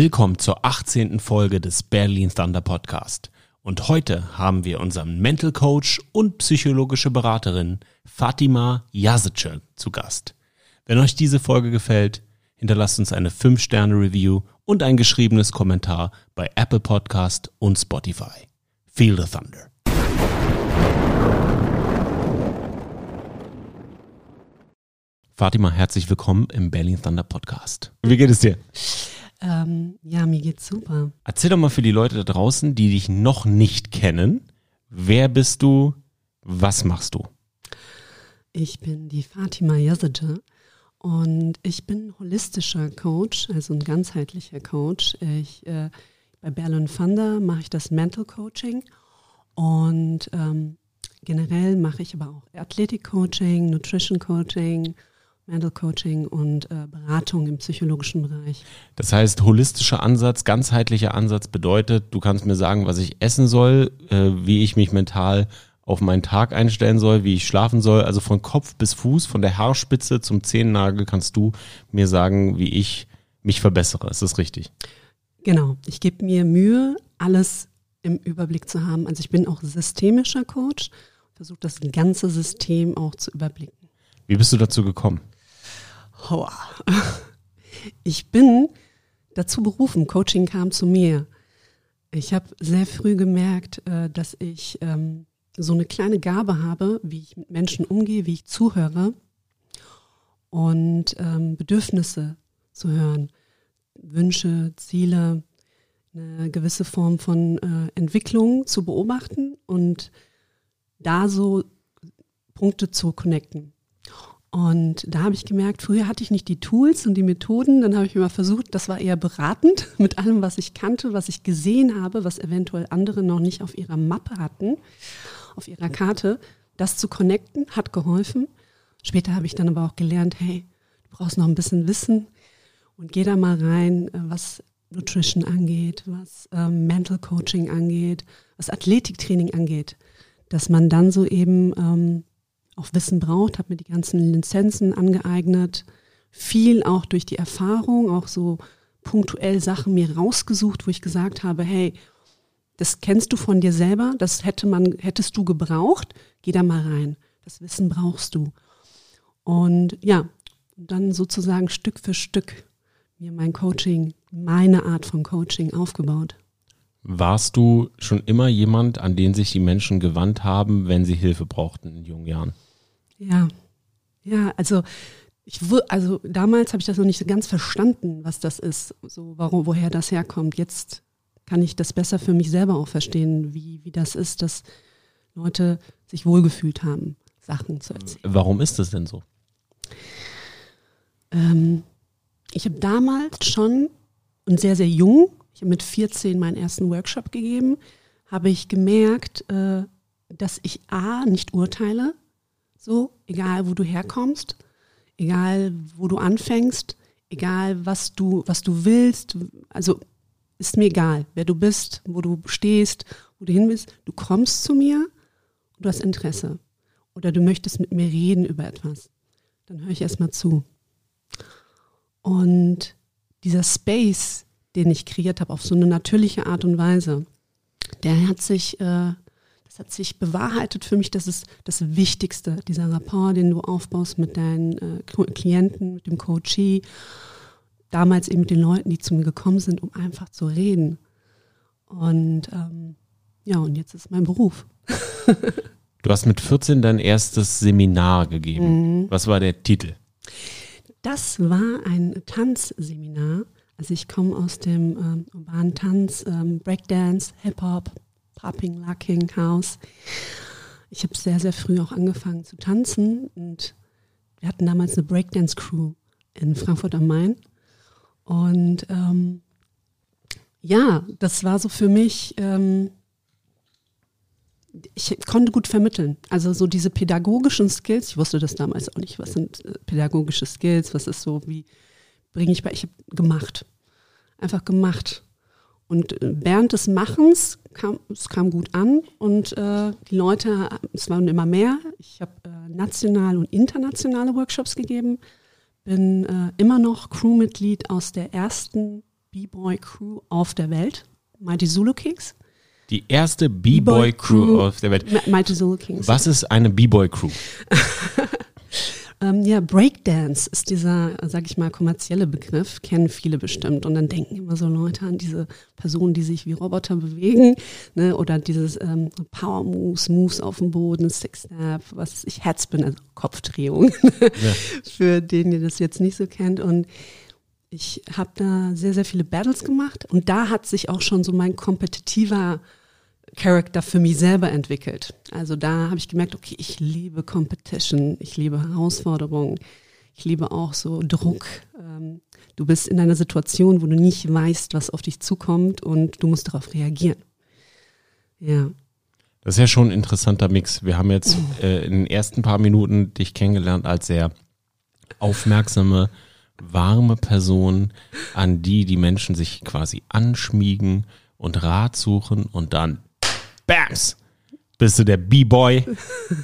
Willkommen zur 18. Folge des Berlin Thunder Podcast. Und heute haben wir unseren Mental Coach und psychologische Beraterin Fatima Yazice zu Gast. Wenn euch diese Folge gefällt, hinterlasst uns eine 5-Sterne-Review und ein geschriebenes Kommentar bei Apple Podcast und Spotify. Feel the Thunder. Fatima, herzlich willkommen im Berlin Thunder Podcast. Wie geht es dir? Ähm, ja, mir geht's super. Erzähl doch mal für die Leute da draußen, die dich noch nicht kennen. Wer bist du? Was machst du? Ich bin die Fatima Yazice und ich bin holistischer Coach, also ein ganzheitlicher Coach. Ich, äh, bei Berlin Thunder mache ich das Mental Coaching und ähm, generell mache ich aber auch Athletik Coaching, Nutrition Coaching, Mental Coaching und äh, Beratung im psychologischen Bereich. Das heißt, holistischer Ansatz, ganzheitlicher Ansatz bedeutet, du kannst mir sagen, was ich essen soll, äh, wie ich mich mental auf meinen Tag einstellen soll, wie ich schlafen soll. Also von Kopf bis Fuß, von der Haarspitze zum Zehennagel kannst du mir sagen, wie ich mich verbessere. Ist das richtig? Genau. Ich gebe mir Mühe, alles im Überblick zu haben. Also ich bin auch systemischer Coach, versuche das ganze System auch zu überblicken. Wie bist du dazu gekommen? Hoa. Ich bin dazu berufen, Coaching kam zu mir. Ich habe sehr früh gemerkt, äh, dass ich ähm, so eine kleine Gabe habe, wie ich mit Menschen umgehe, wie ich zuhöre und ähm, Bedürfnisse zu hören, Wünsche, Ziele, eine gewisse Form von äh, Entwicklung zu beobachten und da so Punkte zu connecten. Und da habe ich gemerkt, früher hatte ich nicht die Tools und die Methoden. Dann habe ich immer versucht, das war eher beratend mit allem, was ich kannte, was ich gesehen habe, was eventuell andere noch nicht auf ihrer Mappe hatten, auf ihrer Karte. Das zu connecten hat geholfen. Später habe ich dann aber auch gelernt, hey, du brauchst noch ein bisschen Wissen und geh da mal rein, äh, was Nutrition angeht, was ähm, Mental Coaching angeht, was Athletiktraining angeht, dass man dann so eben ähm, auch Wissen braucht, habe mir die ganzen Lizenzen angeeignet, viel auch durch die Erfahrung, auch so punktuell Sachen mir rausgesucht, wo ich gesagt habe, hey, das kennst du von dir selber, das hätte man, hättest du gebraucht, geh da mal rein. Das Wissen brauchst du. Und ja, dann sozusagen Stück für Stück mir mein Coaching, meine Art von Coaching aufgebaut. Warst du schon immer jemand, an den sich die Menschen gewandt haben, wenn sie Hilfe brauchten in jungen Jahren? Ja, ja, also ich also damals habe ich das noch nicht so ganz verstanden, was das ist, so warum, woher das herkommt. Jetzt kann ich das besser für mich selber auch verstehen, wie, wie das ist, dass Leute sich wohlgefühlt haben, Sachen zu erzählen. Warum ist das denn so? Ähm, ich habe damals schon und sehr, sehr jung, ich habe mit 14 meinen ersten Workshop gegeben, habe ich gemerkt, äh, dass ich A, nicht urteile, so, egal wo du herkommst, egal wo du anfängst, egal was du, was du willst. Also ist mir egal, wer du bist, wo du stehst, wo du hin willst. Du kommst zu mir und du hast Interesse. Oder du möchtest mit mir reden über etwas. Dann höre ich erstmal zu. Und dieser Space, den ich kreiert habe, auf so eine natürliche Art und Weise, der hat sich äh, es hat sich bewahrheitet für mich, das ist das Wichtigste, dieser Rapport, den du aufbaust mit deinen äh, Klienten, mit dem Coachee, damals eben mit den Leuten, die zu mir gekommen sind, um einfach zu reden. Und ähm, ja, und jetzt ist mein Beruf. du hast mit 14 dein erstes Seminar gegeben. Mhm. Was war der Titel? Das war ein Tanzseminar. Also ich komme aus dem ähm, urbanen Tanz, ähm, Breakdance, Hip-Hop, Popping, Locking, House. Ich habe sehr, sehr früh auch angefangen zu tanzen und wir hatten damals eine Breakdance-Crew in Frankfurt am Main. Und ähm, ja, das war so für mich, ähm, ich konnte gut vermitteln. Also so diese pädagogischen Skills, ich wusste das damals auch nicht, was sind äh, pädagogische Skills, was ist so, wie bringe ich bei, ich habe gemacht. Einfach gemacht. Und äh, während des Machens kam es kam gut an und äh, die Leute, es waren immer mehr. Ich habe äh, nationale und internationale Workshops gegeben, bin äh, immer noch Crewmitglied aus der ersten B-Boy-Crew auf der Welt, Mighty Zulu Kings. Die erste B-Boy-Crew auf der Welt. Mighty Zulu Kings. Was ist eine B-Boy-Crew? Ähm, ja, Breakdance ist dieser, sag ich mal, kommerzielle Begriff, kennen viele bestimmt. Und dann denken immer so Leute an diese Personen, die sich wie Roboter bewegen, ne? oder dieses ähm, Power Moves, Moves auf dem Boden, Six-Step, was ich Headspin, also Kopfdrehung, ja. für den ihr das jetzt nicht so kennt. Und ich habe da sehr, sehr viele Battles gemacht und da hat sich auch schon so mein kompetitiver Charakter für mich selber entwickelt. Also da habe ich gemerkt, okay, ich liebe Competition, ich liebe Herausforderungen, ich liebe auch so Druck. Ähm, du bist in einer Situation, wo du nicht weißt, was auf dich zukommt und du musst darauf reagieren. Ja. Das ist ja schon ein interessanter Mix. Wir haben jetzt äh, in den ersten paar Minuten dich kennengelernt als sehr aufmerksame, warme Person, an die die Menschen sich quasi anschmiegen und Rat suchen und dann Bams, bist du der B-Boy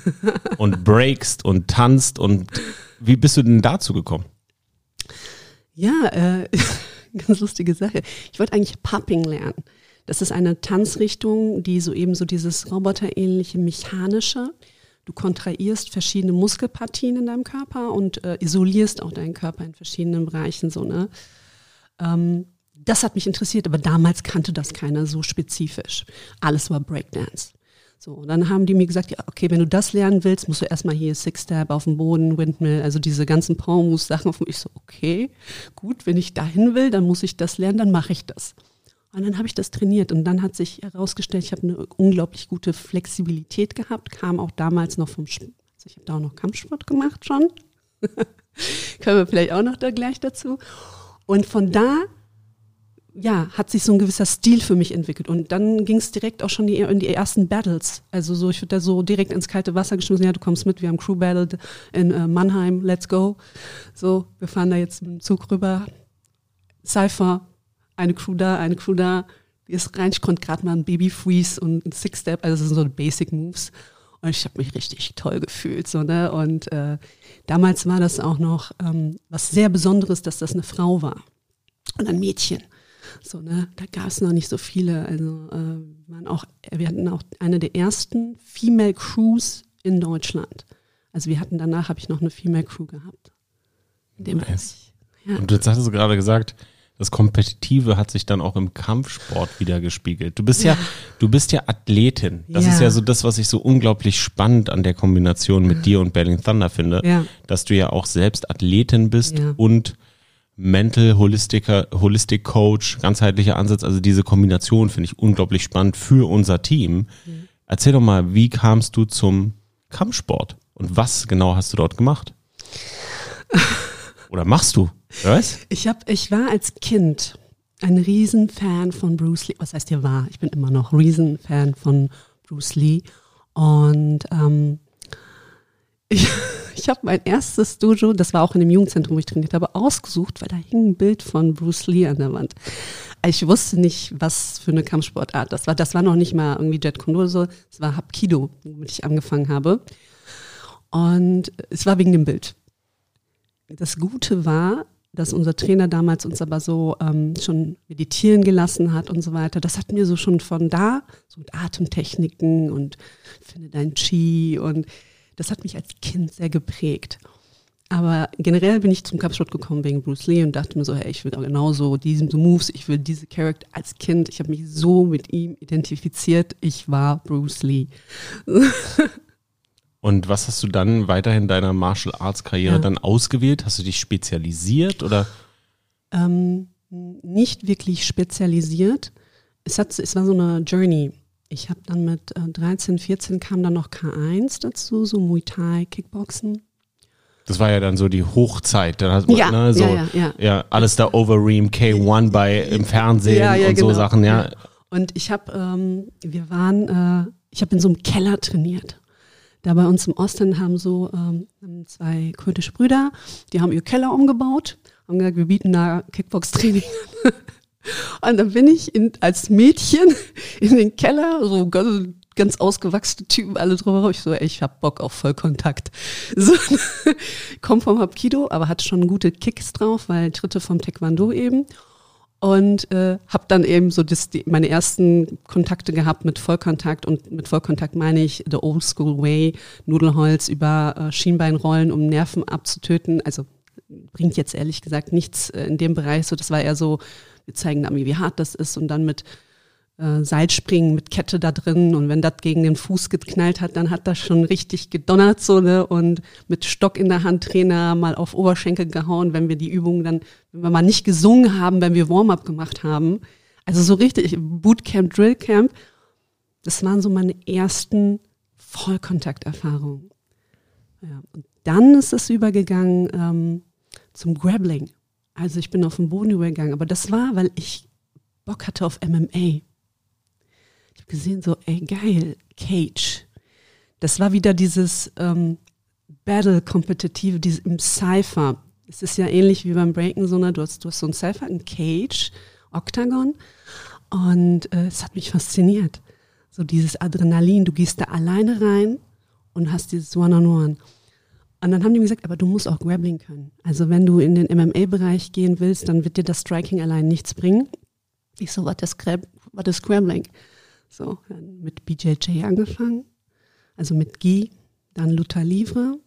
und breakst und tanzt und wie bist du denn dazu gekommen? Ja, äh, ganz lustige Sache. Ich wollte eigentlich Popping lernen. Das ist eine Tanzrichtung, die so eben so dieses roboterähnliche mechanische. Du kontrahierst verschiedene Muskelpartien in deinem Körper und äh, isolierst auch deinen Körper in verschiedenen Bereichen so ne. Ähm, das hat mich interessiert, aber damals kannte das keiner so spezifisch. Alles war Breakdance. So, dann haben die mir gesagt, ja, okay, wenn du das lernen willst, musst du erstmal hier Six-Step auf dem Boden, Windmill, also diese ganzen Power-Moves-Sachen. Ich so, okay, gut, wenn ich dahin will, dann muss ich das lernen, dann mache ich das. Und dann habe ich das trainiert und dann hat sich herausgestellt, ich habe eine unglaublich gute Flexibilität gehabt, kam auch damals noch vom, also ich habe da auch noch Kampfsport gemacht schon. Können wir vielleicht auch noch da gleich dazu. Und von da ja, hat sich so ein gewisser Stil für mich entwickelt. Und dann ging es direkt auch schon in die ersten Battles. Also so, ich würde da so direkt ins kalte Wasser geschmissen, ja, du kommst mit, wir haben Crew Battle in äh, Mannheim, let's go. So, wir fahren da jetzt mit dem Zug rüber. Cypher, eine Crew da, eine Crew da. Die ist rein, ich konnte gerade mal ein Baby Freeze und ein Six-Step, also das sind so Basic Moves. Und ich habe mich richtig toll gefühlt. So, ne? Und äh, damals war das auch noch ähm, was sehr Besonderes, dass das eine Frau war und ein Mädchen. So, ne, da gab es noch nicht so viele. Also äh, waren auch, wir hatten auch eine der ersten Female Crews in Deutschland. Also wir hatten danach habe ich noch eine Female Crew gehabt. In dem nice. Ja. Und jetzt hattest du gerade gesagt, das Kompetitive hat sich dann auch im Kampfsport wieder gespiegelt. Du bist ja, ja du bist ja Athletin. Das ja. ist ja so das, was ich so unglaublich spannend an der Kombination mit dir und Berlin Thunder finde, ja. dass du ja auch selbst Athletin bist und Mental Holistiker, Holistic Coach, ganzheitlicher Ansatz, also diese Kombination finde ich unglaublich spannend für unser Team. Mhm. Erzähl doch mal, wie kamst du zum Kampfsport und was genau hast du dort gemacht? Oder machst du? Was? Ich hab, ich war als Kind ein Riesenfan von Bruce Lee. Was heißt hier war? Ich bin immer noch Riesenfan von Bruce Lee und ähm, ich ich habe mein erstes Dojo, das war auch in dem Jugendzentrum, wo ich trainiert habe, ausgesucht, weil da hing ein Bild von Bruce Lee an der Wand. Ich wusste nicht, was für eine Kampfsportart das war. Das war noch nicht mal irgendwie Jet Kune oder so. Es war Hapkido, womit ich angefangen habe. Und es war wegen dem Bild. Das Gute war, dass unser Trainer damals uns aber so ähm, schon meditieren gelassen hat und so weiter. Das hat mir so schon von da, so mit Atemtechniken und finde dein Chi und das hat mich als Kind sehr geprägt. Aber generell bin ich zum Kampfsport gekommen wegen Bruce Lee und dachte mir so, hey, ich will auch genauso diese Moves, ich will diese Charakter als Kind, ich habe mich so mit ihm identifiziert, ich war Bruce Lee. und was hast du dann weiterhin deiner Martial Arts Karriere ja. dann ausgewählt? Hast du dich spezialisiert oder? Ähm, nicht wirklich spezialisiert. Es, hat, es war so eine Journey. Ich habe dann mit äh, 13, 14 kam dann noch K1 dazu, so Muay Thai, Kickboxen. Das war ja dann so die Hochzeit. Dann hat man, ja, ne, so, ja, ja, ja, alles da Overeem, K1 bei im Fernsehen und genau. so Sachen, ja. Und ich habe, ähm, wir waren, äh, ich habe in so einem Keller trainiert. Da bei uns im Osten haben so ähm, zwei kurdische Brüder, die haben ihr Keller umgebaut, haben gesagt, wir bieten da Kickbox-Training Und dann bin ich in, als Mädchen in den Keller, so ganz, ganz ausgewachsene Typen alle drüber. Ich so, ey, ich hab Bock auf Vollkontakt. So, komm vom Hapkido, aber hat schon gute Kicks drauf, weil Tritte vom Taekwondo eben. und äh, habe dann eben so das, die, meine ersten Kontakte gehabt mit Vollkontakt und mit Vollkontakt meine ich the old school way, Nudelholz über äh, Schienbeinrollen, um Nerven abzutöten. Also bringt jetzt ehrlich gesagt nichts äh, in dem Bereich. So, das war eher so, wir zeigen dann, wie hart das ist und dann mit äh, Seilspringen mit Kette da drin und wenn das gegen den Fuß geknallt hat, dann hat das schon richtig gedonnert so ne und mit Stock in der Hand Trainer mal auf Oberschenkel gehauen, wenn wir die Übungen dann, wenn wir mal nicht gesungen haben, wenn wir Warm-up gemacht haben. Also so richtig Bootcamp, Drillcamp, das waren so meine ersten Vollkontakterfahrungen. Ja, und dann ist es übergegangen ähm, zum Grappling. Also ich bin auf den Boden übergegangen, aber das war, weil ich Bock hatte auf MMA habe gesehen, so, ey, geil, Cage. Das war wieder dieses ähm, Battle-Kompetitive, dieses im Cypher. Es ist ja ähnlich wie beim Breaken, so, ne? du, hast, du hast so ein Cypher, ein Cage, Octagon. Und äh, es hat mich fasziniert. So dieses Adrenalin, du gehst da alleine rein und hast dieses One-on-One. -on -One. Und dann haben die mir gesagt, aber du musst auch Grappling können. Also wenn du in den MMA-Bereich gehen willst, dann wird dir das Striking allein nichts bringen. Ich so, was ist, was ist Grappling? So, mit BJJ angefangen, also mit Gi, dann Luther Livre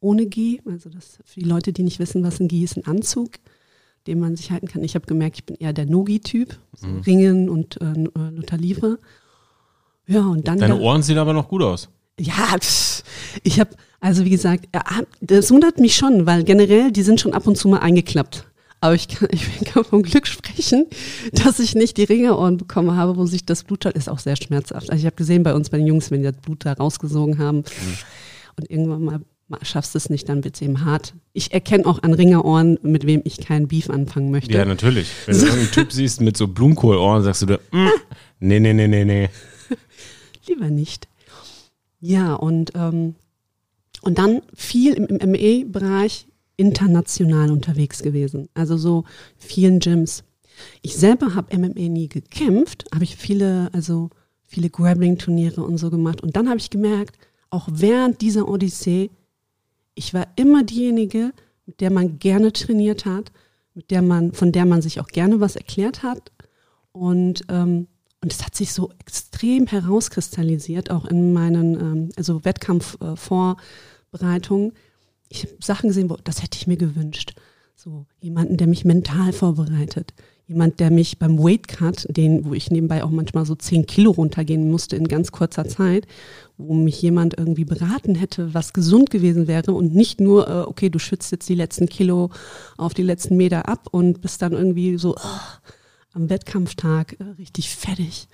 ohne Gi, also das für die Leute, die nicht wissen, was ein Gi ist, ein Anzug, den man sich halten kann. Ich habe gemerkt, ich bin eher der Nogi-Typ, so mhm. Ringen und äh, äh Luther Livre. Ja, und dann. Deine Ohren sehen aber noch gut aus. Ja, ich habe, also wie gesagt, das wundert mich schon, weil generell, die sind schon ab und zu mal eingeklappt. Aber ich kann, ich kann vom Glück sprechen, dass ich nicht die Ringerohren bekommen habe, wo sich das Blut, ist auch sehr schmerzhaft. Also ich habe gesehen bei uns, bei den Jungs, wenn die das Blut da rausgesogen haben und irgendwann mal, schaffst du es nicht, dann wird es eben hart. Ich erkenne auch an Ringerohren, mit wem ich keinen Beef anfangen möchte. Ja, natürlich. Wenn so. du einen Typ siehst mit so Blumenkohlohren, sagst du dir, mm, nee, nee, nee, nee, nee. Lieber nicht. Ja, und, ähm, und dann viel im, ME-Bereich international unterwegs gewesen. Also so vielen Gyms. Ich selber habe MMA nie gekämpft, habe ich viele, also viele Grappling-Turniere und so gemacht. Und dann habe ich gemerkt, auch während dieser Odyssee, ich war immer diejenige, mit der man gerne trainiert hat, mit der man, von der man sich auch gerne was erklärt hat. Und ähm, und es hat sich so extrem herauskristallisiert, auch in meinen ähm, also Wettkampfvorbereitungen, äh, ich habe Sachen gesehen, wo, das hätte ich mir gewünscht. So jemanden, der mich mental vorbereitet. Jemand, der mich beim Weight Cut, den, wo ich nebenbei auch manchmal so zehn Kilo runtergehen musste in ganz kurzer Zeit, wo mich jemand irgendwie beraten hätte, was gesund gewesen wäre und nicht nur, äh, okay, du schützt jetzt die letzten Kilo auf die letzten Meter ab und bist dann irgendwie so oh, am Wettkampftag äh, richtig fertig.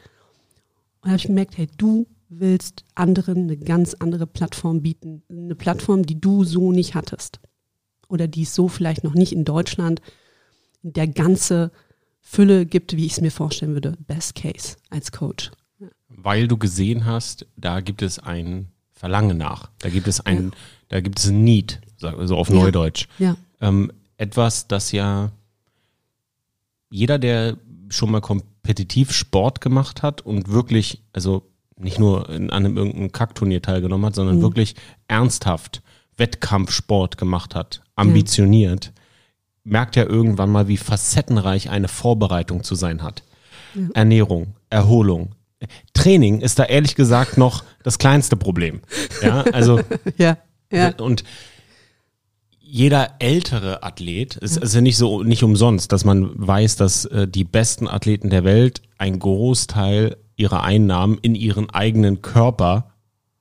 Und da habe ich gemerkt, hey, du willst anderen eine ganz andere Plattform bieten. Eine Plattform, die du so nicht hattest. Oder die es so vielleicht noch nicht in Deutschland in der ganze Fülle gibt, wie ich es mir vorstellen würde. Best Case als Coach. Ja. Weil du gesehen hast, da gibt es ein Verlangen nach. Da gibt es ein, ja. da gibt es ein Need, so auf Neudeutsch. Ja. Ähm, etwas, das ja jeder, der schon mal kompetitiv Sport gemacht hat und wirklich, also nicht nur in einem irgendeinem Kackturnier teilgenommen hat, sondern mhm. wirklich ernsthaft Wettkampfsport gemacht hat, ambitioniert, ja. merkt er irgendwann mal, wie facettenreich eine Vorbereitung zu sein hat. Ja. Ernährung, Erholung. Training ist da ehrlich gesagt noch das kleinste Problem. Ja, also. ja, ja. Und jeder ältere Athlet, es ist ja nicht so, nicht umsonst, dass man weiß, dass äh, die besten Athleten der Welt ein Großteil ihre Einnahmen in ihren eigenen Körper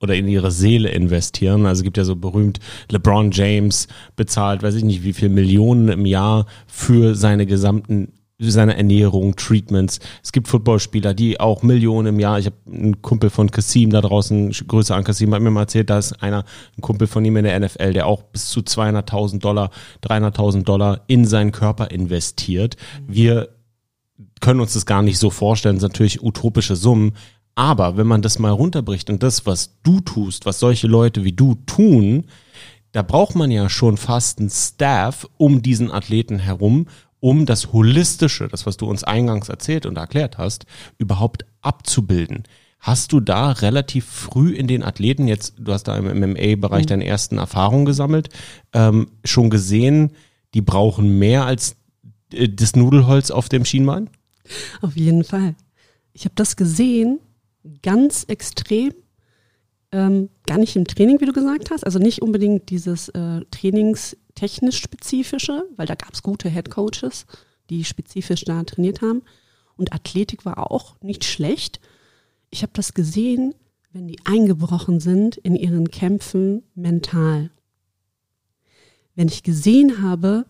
oder in ihre Seele investieren. Also es gibt ja so berühmt LeBron James bezahlt, weiß ich nicht, wie viel Millionen im Jahr für seine gesamten seine Ernährung, Treatments. Es gibt Footballspieler, die auch Millionen im Jahr. Ich habe einen Kumpel von Kassim da draußen, größer an Kassim, hat mir mal erzählt, da ist einer, ein Kumpel von ihm in der NFL, der auch bis zu 200.000 Dollar, 300.000 Dollar in seinen Körper investiert. Wir können uns das gar nicht so vorstellen, das sind natürlich utopische Summen. Aber wenn man das mal runterbricht und das, was du tust, was solche Leute wie du tun, da braucht man ja schon fast einen Staff um diesen Athleten herum, um das Holistische, das, was du uns eingangs erzählt und erklärt hast, überhaupt abzubilden. Hast du da relativ früh in den Athleten, jetzt, du hast da im MMA-Bereich mhm. deine ersten Erfahrungen gesammelt, ähm, schon gesehen, die brauchen mehr als äh, das Nudelholz auf dem Schienbein? Auf jeden Fall. Ich habe das gesehen, ganz extrem. Ähm, gar nicht im Training, wie du gesagt hast, also nicht unbedingt dieses äh, trainingstechnisch spezifische, weil da gab es gute Head Coaches, die spezifisch da trainiert haben. Und Athletik war auch nicht schlecht. Ich habe das gesehen, wenn die eingebrochen sind in ihren Kämpfen mental. Wenn ich gesehen habe,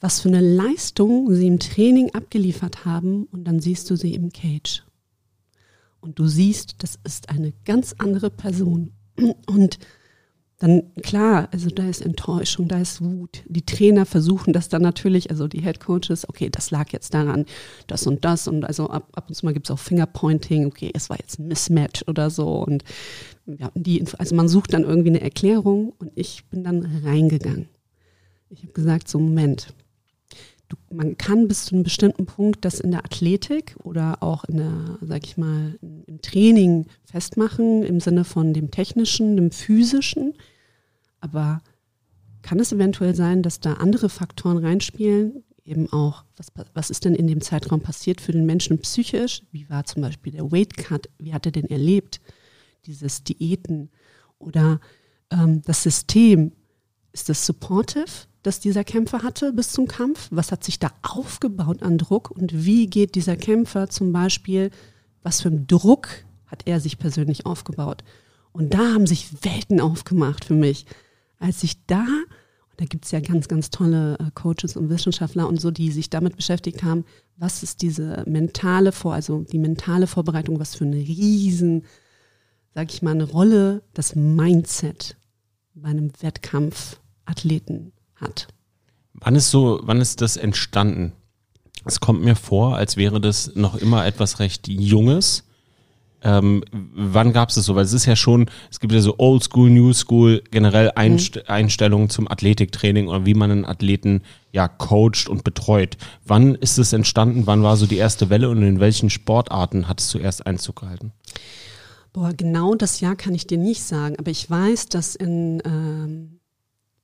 was für eine Leistung sie im Training abgeliefert haben und dann siehst du sie im Cage. Und du siehst, das ist eine ganz andere Person. Und dann klar, also da ist Enttäuschung, da ist Wut. Die Trainer versuchen das dann natürlich, also die Head Coaches, okay, das lag jetzt daran, das und das und also ab, ab und zu mal gibt es auch Fingerpointing, okay, es war jetzt ein Mismatch oder so und ja, die, also man sucht dann irgendwie eine Erklärung und ich bin dann reingegangen. Ich habe gesagt, so Moment, du, man kann bis zu einem bestimmten Punkt das in der Athletik oder auch in der, sag ich mal, im Training festmachen, im Sinne von dem technischen, dem physischen. Aber kann es eventuell sein, dass da andere Faktoren reinspielen? Eben auch, was, was ist denn in dem Zeitraum passiert für den Menschen psychisch? Wie war zum Beispiel der Weight Cut? Wie hat er den erlebt? Dieses Diäten oder ähm, das System, ist das supportive? das dieser Kämpfer hatte bis zum Kampf? Was hat sich da aufgebaut an Druck? Und wie geht dieser Kämpfer zum Beispiel, was für einen Druck hat er sich persönlich aufgebaut? Und da haben sich Welten aufgemacht für mich. Als ich da, da gibt es ja ganz, ganz tolle äh, Coaches und Wissenschaftler und so, die sich damit beschäftigt haben, was ist diese mentale Vor, also die mentale Vorbereitung, was für eine riesen, sag ich mal, eine Rolle das Mindset bei einem Wettkampfathleten hat. Wann ist so, wann ist das entstanden? Es kommt mir vor, als wäre das noch immer etwas recht Junges. Ähm, wann gab es das so? Weil es ist ja schon, es gibt ja so Old School, New School, generell Einst mhm. Einstellungen zum Athletiktraining oder wie man einen Athleten ja coacht und betreut. Wann ist es entstanden? Wann war so die erste Welle und in welchen Sportarten hat es zuerst Einzug gehalten? Boah, genau das Jahr kann ich dir nicht sagen, aber ich weiß, dass in ähm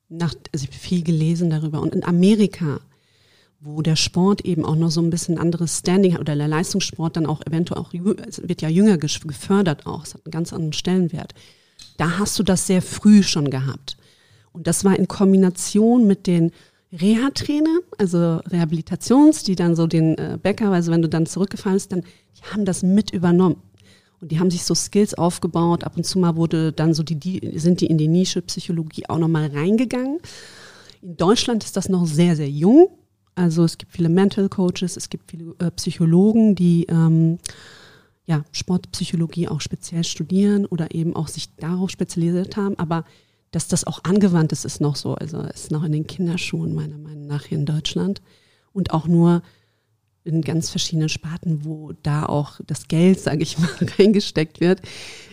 nach, also ich habe viel gelesen darüber. Und in Amerika, wo der Sport eben auch noch so ein bisschen anderes Standing hat, oder der Leistungssport dann auch eventuell auch, es wird ja jünger gefördert auch, es hat einen ganz anderen Stellenwert. Da hast du das sehr früh schon gehabt. Und das war in Kombination mit den Reha-Trainer, also Rehabilitations, die dann so den äh, Bäcker, also wenn du dann zurückgefallen bist, dann, die haben das mit übernommen. Und die haben sich so Skills aufgebaut. Ab und zu mal wurde dann so die, die sind die in die Nische Psychologie auch nochmal reingegangen. In Deutschland ist das noch sehr, sehr jung. Also es gibt viele Mental Coaches, es gibt viele äh, Psychologen, die ähm, ja, Sportpsychologie auch speziell studieren oder eben auch sich darauf spezialisiert haben. Aber dass das auch angewandt ist, ist noch so. Also ist noch in den Kinderschuhen meiner Meinung nach hier in Deutschland. Und auch nur in ganz verschiedenen Sparten, wo da auch das Geld, sage ich mal, reingesteckt wird.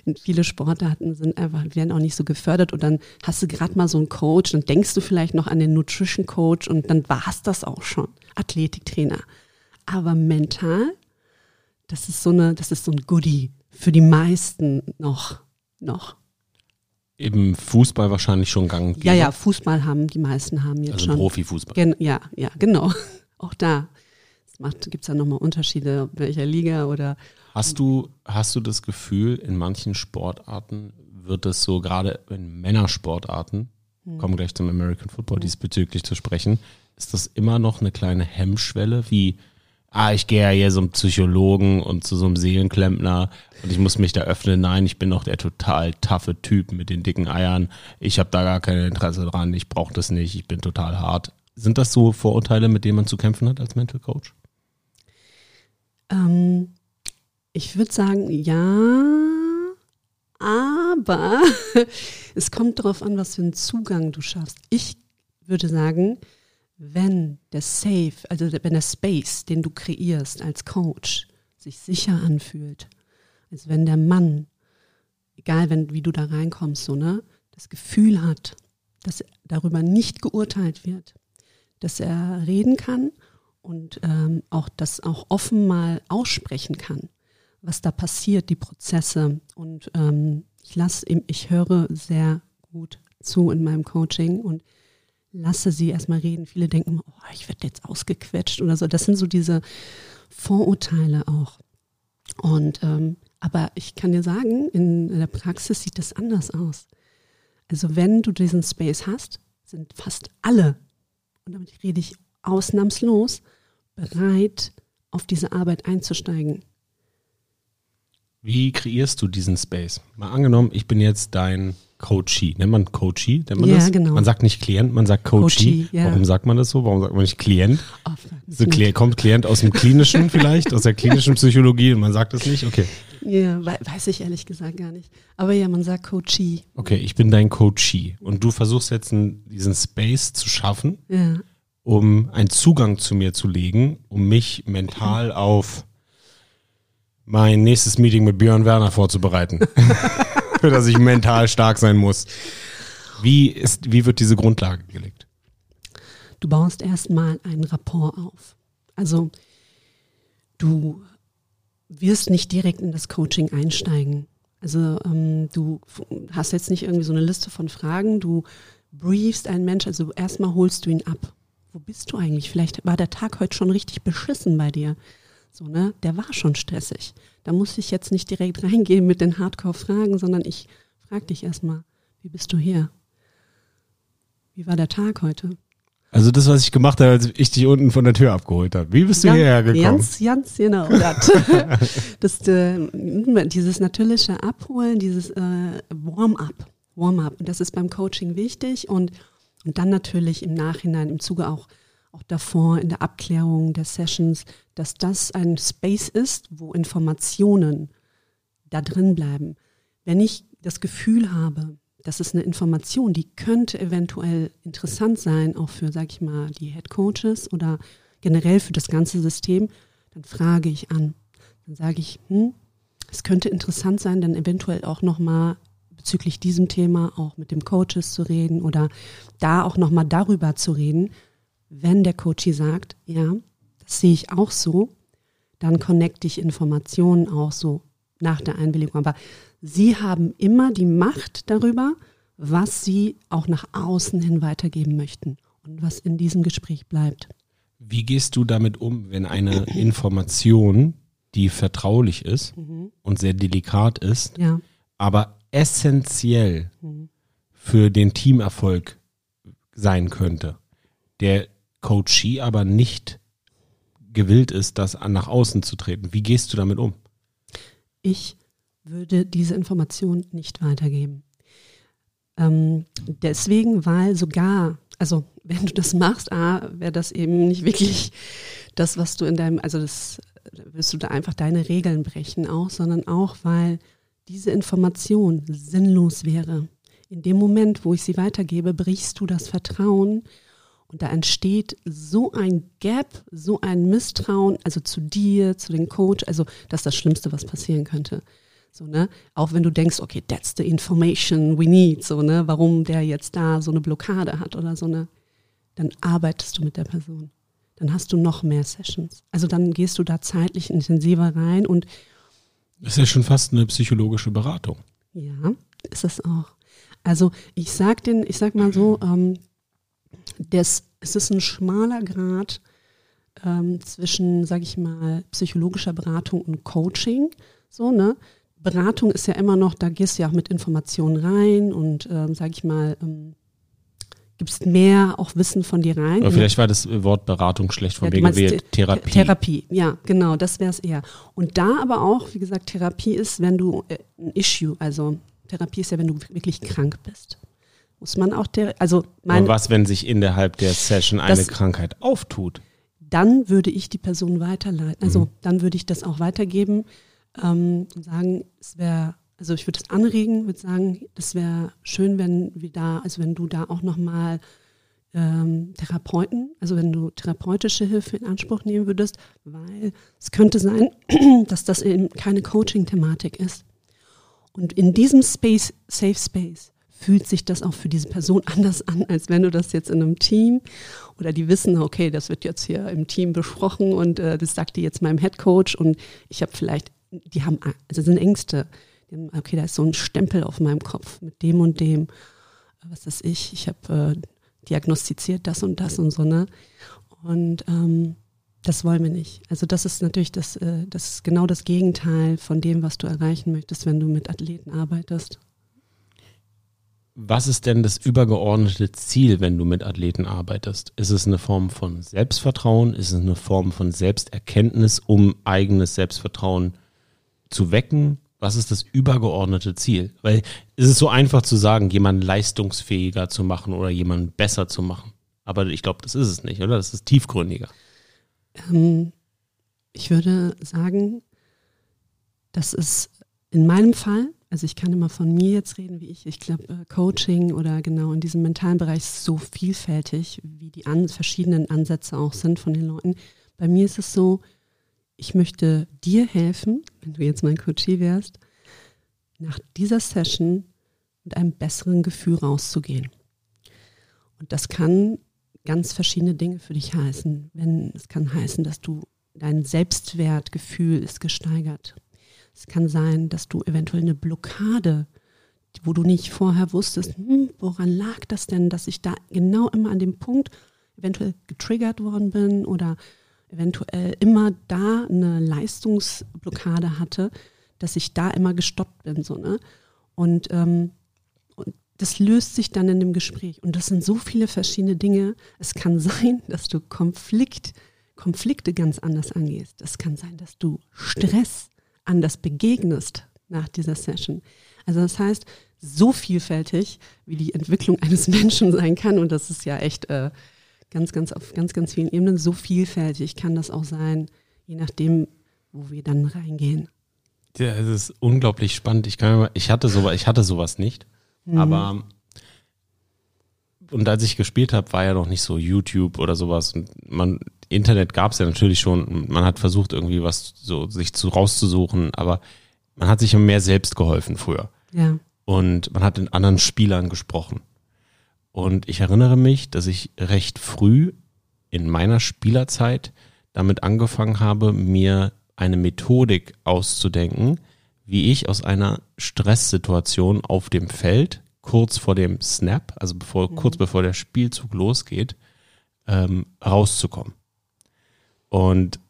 Und viele Sportarten sind einfach, werden auch nicht so gefördert. Und dann hast du gerade mal so einen Coach, dann denkst du vielleicht noch an den Nutrition Coach und dann war es das auch schon. Athletiktrainer. Aber mental, das ist so eine, das ist so ein Goodie für die meisten noch, noch. Im Fußball wahrscheinlich schon gang. Ja, ja, Fußball haben die meisten haben jetzt also schon. Profifußball. Gen ja, ja, genau. Auch da Gibt es da nochmal Unterschiede, welcher Liga oder? Hast du, hast du das Gefühl, in manchen Sportarten wird es so, gerade in Männersportarten, hm. kommen gleich zum American Football hm. diesbezüglich zu sprechen, ist das immer noch eine kleine Hemmschwelle, wie, ah, ich gehe ja hier zum Psychologen und zu so einem Seelenklempner und ich muss mich da öffnen. Nein, ich bin doch der total taffe Typ mit den dicken Eiern. Ich habe da gar kein Interesse dran, ich brauche das nicht, ich bin total hart. Sind das so Vorurteile, mit denen man zu kämpfen hat als Mental Coach? Ähm, ich würde sagen, ja, aber es kommt darauf an, was für einen Zugang du schaffst. Ich würde sagen, wenn der Safe, also wenn der Space, den du kreierst als Coach, sich sicher anfühlt, als wenn der Mann, egal wenn, wie du da reinkommst, so, ne, das Gefühl hat, dass darüber nicht geurteilt wird, dass er reden kann und ähm, auch das auch offen mal aussprechen kann, was da passiert, die Prozesse. Und ähm, ich lasse, ich höre sehr gut zu in meinem Coaching und lasse sie erstmal reden. Viele denken, oh, ich werde jetzt ausgequetscht oder so. Das sind so diese Vorurteile auch. Und ähm, aber ich kann dir sagen, in der Praxis sieht das anders aus. Also wenn du diesen Space hast, sind fast alle, und damit rede ich ausnahmslos, bereit, auf diese Arbeit einzusteigen. Wie kreierst du diesen Space? Mal angenommen, ich bin jetzt dein Coachee. Nennt man Coachee? Nennt man ja, das? genau. Man sagt nicht Klient, man sagt Coachee. Coachee, ja. Warum sagt man das so? Warum sagt man nicht Klient? Oh, So. Kli- kommt Klient aus dem Klinischen vielleicht, aus der klinischen Psychologie und man sagt das nicht? Okay. Ja, wei- weiß ich ehrlich gesagt gar nicht. Aber ja, man sagt Coachee. Okay, ich bin dein Coachee und du versuchst jetzt diesen Space zu schaffen, Ja. Um einen Zugang zu mir zu legen, um mich mental auf mein nächstes Meeting mit Björn Werner vorzubereiten. Für das ich mental stark sein muss. Wie, ist, wie wird diese Grundlage gelegt? Du baust erstmal einen Rapport auf. Also du wirst nicht direkt in das Coaching einsteigen. Also ähm, du hast jetzt nicht irgendwie so eine Liste von Fragen, du briefst einen Mensch, also erstmal holst du ihn ab. Wo bist du eigentlich? Vielleicht war der Tag heute schon richtig beschissen bei dir. So, ne? Der war schon stressig. Da muss ich jetzt nicht direkt reingehen mit den Hardcore-Fragen, sondern ich frage dich erstmal, wie bist du hier? Wie war der Tag heute? Also das, was ich gemacht habe, als ich dich unten von der Tür abgeholt habe. Wie bist du Ja, hierher gekommen? Ganz, ganz genau. Das, das, äh, dieses natürliche Abholen, dieses äh, Warm-up. Warm-up. Und das ist beim Coaching wichtig und, und dann natürlich im Nachhinein, im Zuge auch, auch davor, in der Abklärung der Sessions, dass das ein Space ist, wo Informationen da drin bleiben. Wenn ich das Gefühl habe, das ist eine Information, die könnte eventuell interessant sein, auch für, sag ich mal, die Head Coaches oder generell für das ganze System, dann frage ich an. Dann sage ich, hm, es könnte interessant sein, dann eventuell auch nochmal bezüglich diesem Thema auch mit dem Coaches zu reden oder da auch nochmal darüber zu reden. Wenn der Coachie sagt, ja, das sehe ich auch so, dann connecte ich Informationen auch so nach der Einwilligung. Aber Sie haben immer die Macht darüber, was Sie auch nach außen hin weitergeben möchten und was in diesem Gespräch bleibt. Wie gehst du damit um, wenn eine Information, die vertraulich ist und sehr delikat ist, Ja, aber essentiell für den Teamerfolg sein könnte, der Coachee aber nicht gewillt ist, das nach außen zu treten? Wie gehst du damit um? ich würde diese Information nicht weitergeben. Ähm, deswegen, weil sogar, also wenn du das machst, A, wäre das eben nicht wirklich das, was du in deinem, also das wirst du da einfach deine Regeln brechen auch, sondern auch, weil diese Information sinnlos wäre. In dem Moment, wo ich sie weitergebe, brichst du das Vertrauen und da entsteht so ein Gap, so ein Misstrauen, also zu dir, zu dem Coach, also das ist das Schlimmste, was passieren könnte. So, ne? Auch wenn du denkst, okay, that's the information we need, so, ne, warum der jetzt da so eine Blockade hat oder so eine, dann arbeitest du mit der Person. Dann hast du noch mehr Sessions. Also dann gehst du da zeitlich intensiver rein und Das ist ja schon fast eine psychologische Beratung. ja, ist es auch. Also ich sag den, ich sag mal so, ähm, das, es ist ein schmaler Grad ähm, zwischen, sag ich mal, psychologischer Beratung und Coaching. So, ne? Beratung ist ja immer noch, da gehst du ja auch mit Informationen rein und, ähm, sag ich mal, ähm, gibst mehr auch Wissen von dir rein. Aber vielleicht war das Wort Beratung schlecht von Ja, mir gewählt. The- Therapie. Therapie, ja, genau, das wäre es eher. Und da aber auch, wie gesagt, Therapie ist, wenn du äh, ein Issue, also Therapie ist ja, wenn du wirklich krank bist. Muss man auch, der, also mein, Aber was, wenn sich innerhalb der Session eine Das- Krankheit auftut? dann würde ich die Person weiterleiten. Also Mhm. dann würde ich das auch weitergeben ähm, und sagen, es wäre, also ich würde es anregen, würde sagen, das wäre schön, wenn wir da, also wenn du da auch nochmal ähm, Therapeuten, also wenn du therapeutische Hilfe in Anspruch nehmen würdest, weil es könnte sein, dass das eben keine Coaching-Thematik ist. Und in diesem Space, Safe Space, fühlt sich das auch für diese Person anders an, als wenn du das jetzt in einem Team oder die wissen, okay, das wird jetzt hier im Team besprochen und äh, das sagt die jetzt meinem Head Coach und ich habe vielleicht, die haben, also sind Ängste. Okay, da ist so ein Stempel auf meinem Kopf mit dem und dem. Was weiß ich, ich habe äh, diagnostiziert das und das und so, ne? Und ähm, das wollen wir nicht. Also das ist natürlich das, äh, das ist genau das Gegenteil von dem, was du erreichen möchtest, wenn du mit Athleten arbeitest. Was ist denn das übergeordnete Ziel, wenn du mit Athleten arbeitest? Ist es eine Form von Selbstvertrauen? Ist es eine Form von Selbsterkenntnis, um eigenes Selbstvertrauen zu wecken? Was ist das übergeordnete Ziel? Weil es ist so einfach zu sagen, jemanden leistungsfähiger zu machen oder jemanden besser zu machen. Aber ich glaube, das ist es nicht, oder? Das ist tiefgründiger. Ähm, ich würde sagen, das ist in meinem Fall, also ich kann immer von mir jetzt reden, wie ich, ich glaube, äh, Coaching oder genau in diesem mentalen Bereich so vielfältig, wie die an, verschiedenen Ansätze auch sind von den Leuten. Bei mir ist es so, ich möchte dir helfen, wenn du jetzt mein Coachie wärst, nach dieser Session mit einem besseren Gefühl rauszugehen. Und das kann ganz verschiedene Dinge für dich heißen. Wenn, es kann heißen, dass du dein Selbstwertgefühl ist gesteigert. Es kann sein, dass du eventuell eine Blockade, wo du nicht vorher wusstest, hm, woran lag das denn, dass ich da genau immer an dem Punkt eventuell getriggert worden bin oder eventuell immer da eine Leistungsblockade hatte, dass ich da immer gestoppt bin. So, ne? Und ähm, das löst sich dann in dem Gespräch. Und das sind so viele verschiedene Dinge. Es kann sein, dass du Konflikt, Konflikte ganz anders angehst. Es kann sein, dass du Stress anders begegnest nach dieser Session. Also das heißt, so vielfältig, wie die Entwicklung eines Menschen sein kann, und das ist ja echt äh, ganz, ganz auf ganz, ganz vielen Ebenen, so vielfältig kann das auch sein, je nachdem, wo wir dann reingehen. Ja, es ist unglaublich spannend. Ich, kann, ich, hatte sowas, ich hatte sowas nicht. Mhm. Aber und als ich gespielt habe, war ja noch nicht so YouTube oder sowas. Und man, Internet gab es ja natürlich schon. Man hat versucht, irgendwie was so sich zu rauszusuchen, aber man hat sich mehr selbst geholfen früher. Ja. Und man hat in anderen Spielern gesprochen. Und ich erinnere mich, dass ich recht früh in meiner Spielerzeit damit angefangen habe, mir eine Methodik auszudenken, wie ich aus einer Stresssituation auf dem Feld kurz vor dem Snap, also bevor, mhm. kurz bevor der Spielzug losgeht, ähm, rauszukommen. Und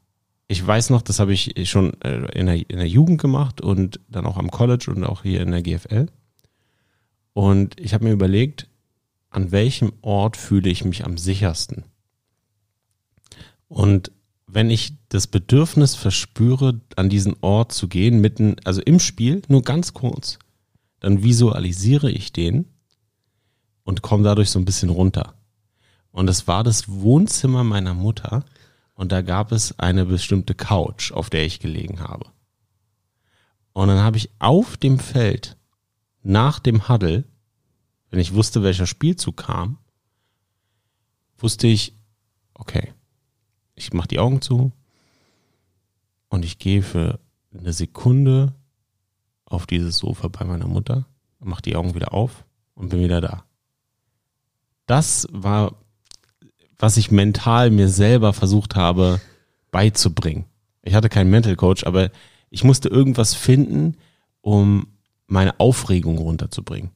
ich weiß noch, das habe ich schon äh, in der, in der Jugend gemacht und dann auch am College und auch hier in der GFL. Und ich habe mir überlegt, an welchem Ort fühle ich mich am sichersten? Und wenn ich das Bedürfnis verspüre, an diesen Ort zu gehen, mitten, also im Spiel, nur ganz kurz, dann visualisiere ich den und komme dadurch so ein bisschen runter. Und es war das Wohnzimmer meiner Mutter und da gab es eine bestimmte Couch, auf der ich gelegen habe. Und dann habe ich auf dem Feld nach dem Huddle, wenn ich wusste, welcher Spielzug kam, wusste ich, okay, ich mache die Augen zu und ich gehe für eine Sekunde auf dieses Sofa bei meiner Mutter, mache die Augen wieder auf und bin wieder da. Das war, was ich mental mir selber versucht habe beizubringen. Ich hatte keinen Mental Coach, aber ich musste irgendwas finden, um meine Aufregung runterzubringen.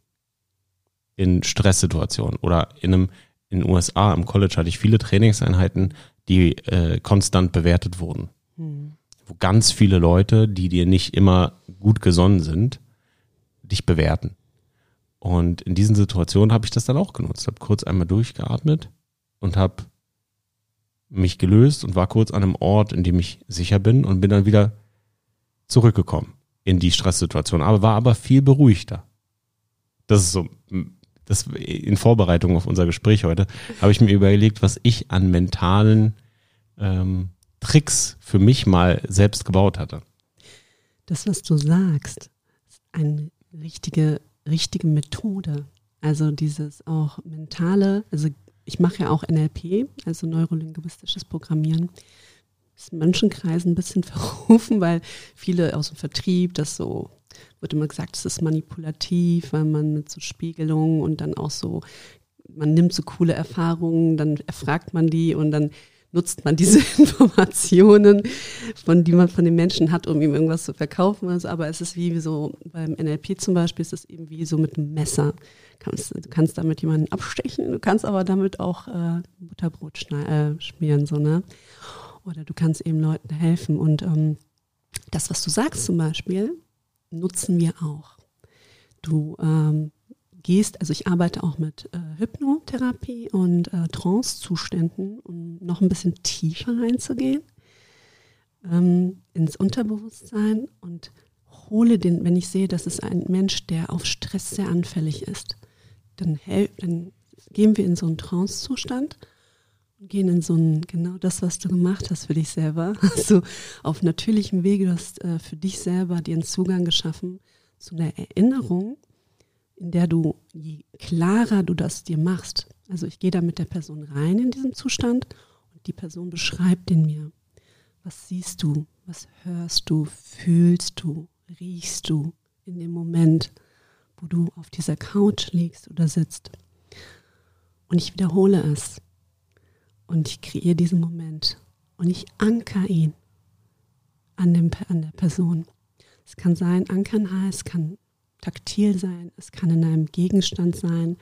In Stresssituationen oder in einem in den USA im College hatte ich viele Trainingseinheiten, die äh, konstant bewertet wurden. Mhm. Wo ganz viele Leute, die dir nicht immer gut gesonnen sind, dich bewerten. Und in diesen Situationen habe ich das dann auch genutzt. Habe kurz einmal durchgeatmet und habe mich gelöst und war kurz an einem Ort, in dem ich sicher bin und bin dann wieder zurückgekommen in die Stresssituation. Aber war aber viel beruhigter. Das ist so das in Vorbereitung auf unser Gespräch heute, habe ich mir überlegt, was ich an mentalen ähm, Tricks für mich mal selbst gebaut hatte. Das, was du sagst, ist eine richtige, richtige Methode. Also dieses auch mentale, also ich mache ja auch NLP, also neurolinguistisches Programmieren. Ist in Menschenkreisen ein bisschen verrufen, weil viele aus dem Vertrieb das so wird immer gesagt, es ist manipulativ, weil man mit so Spiegelungen und dann auch so, man nimmt so coole Erfahrungen, dann erfragt man die und dann nutzt man diese Informationen, von die man von den Menschen hat, um ihm irgendwas zu verkaufen. Aber es ist wie so beim NLP zum Beispiel, ist es eben wie so mit einem Messer. Kannst, du kannst damit jemanden abstechen, du kannst aber damit auch äh, Butterbrot äh, schmieren, so, ne? Oder du kannst eben Leuten helfen. Und ähm, das, was du sagst zum Beispiel, nutzen wir auch. Du ähm, gehst, also ich arbeite auch mit äh, Hypnotherapie und äh, Trance-Zuständen, um noch ein bisschen tiefer reinzugehen ähm, ins Unterbewusstsein und hole den, wenn ich sehe, dass es ein Mensch, der auf Stress sehr anfällig ist, dann, dann gehen wir in so einen Trance-Zustand gehen in so einen, genau das, was du gemacht hast für dich selber. Also auf natürlichem Wege, du hast äh, für dich selber dir einen Zugang geschaffen zu einer Erinnerung, in der du, je klarer du das dir machst, also ich gehe da mit der Person rein in diesem Zustand und die Person beschreibt den mir. Was siehst du? Was hörst du? Fühlst du? Riechst du in dem Moment, wo du auf dieser Couch liegst oder sitzt? Und ich wiederhole es. Und ich kreiere diesen Moment. Und ich anker ihn an, dem, an der Person. Es kann sein, ankern heißt, kann taktil sein, es kann in einem Gegenstand sein,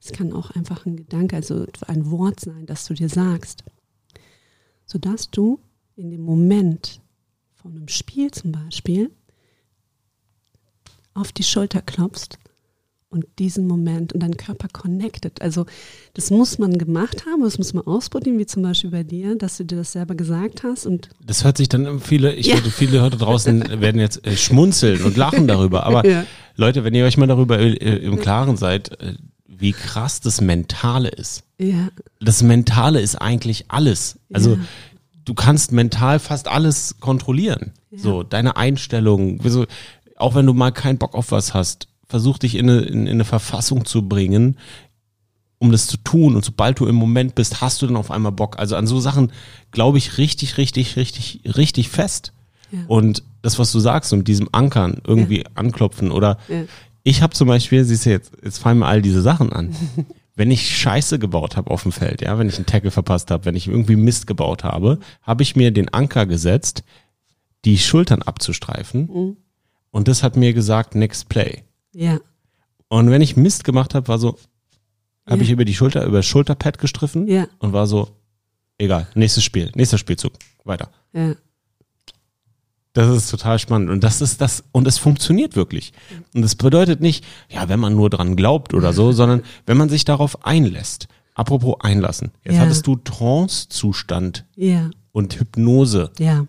es kann auch einfach ein Gedanke, also ein Wort sein, das du dir sagst, sodass du in dem Moment von einem Spiel zum Beispiel auf die Schulter klopfst und diesen Moment und dein Körper connected. Also das muss man gemacht haben, das muss man ausprobieren, wie zum Beispiel bei dir, dass du dir das selber gesagt hast. Und das hört sich dann viele, ich ja. viele heute draußen werden jetzt äh, schmunzeln und lachen darüber. Aber ja. Leute, wenn ihr euch mal darüber äh, im Klaren seid, äh, wie krass das Mentale ist. Ja. Das Mentale ist eigentlich alles. Also ja. du kannst mental fast alles kontrollieren. Ja. So, deine Einstellung, auch wenn du mal keinen Bock auf was hast, versuch dich in eine, in, in eine Verfassung zu bringen, um das zu tun. Und sobald du im Moment bist, hast du dann auf einmal Bock. Also an so Sachen glaube ich richtig, richtig, richtig, richtig fest. Ja. Und das, was du sagst, mit diesem Ankern irgendwie ja. anklopfen oder ja. ich habe zum Beispiel, siehst du jetzt, jetzt fallen mir all diese Sachen an. wenn ich Scheiße gebaut habe auf dem Feld, ja, wenn ich einen Tackle verpasst habe, wenn ich irgendwie Mist gebaut habe, habe ich mir den Anker gesetzt, die Schultern abzustreifen. Mhm. Und das hat mir gesagt, next play. Ja. Und wenn ich Mist gemacht habe, war so, habe ich über die Schulter, über das Schulterpad gestriffen ja. und war so, egal, nächstes Spiel, nächster Spielzug, weiter. Ja. Das ist total spannend. Und das ist das, und es funktioniert wirklich. Und das bedeutet nicht, ja, wenn man nur dran glaubt oder so, sondern wenn man sich darauf einlässt. Apropos einlassen. Jetzt ja. hattest du Trance-Zustand ja. und Hypnose. Ja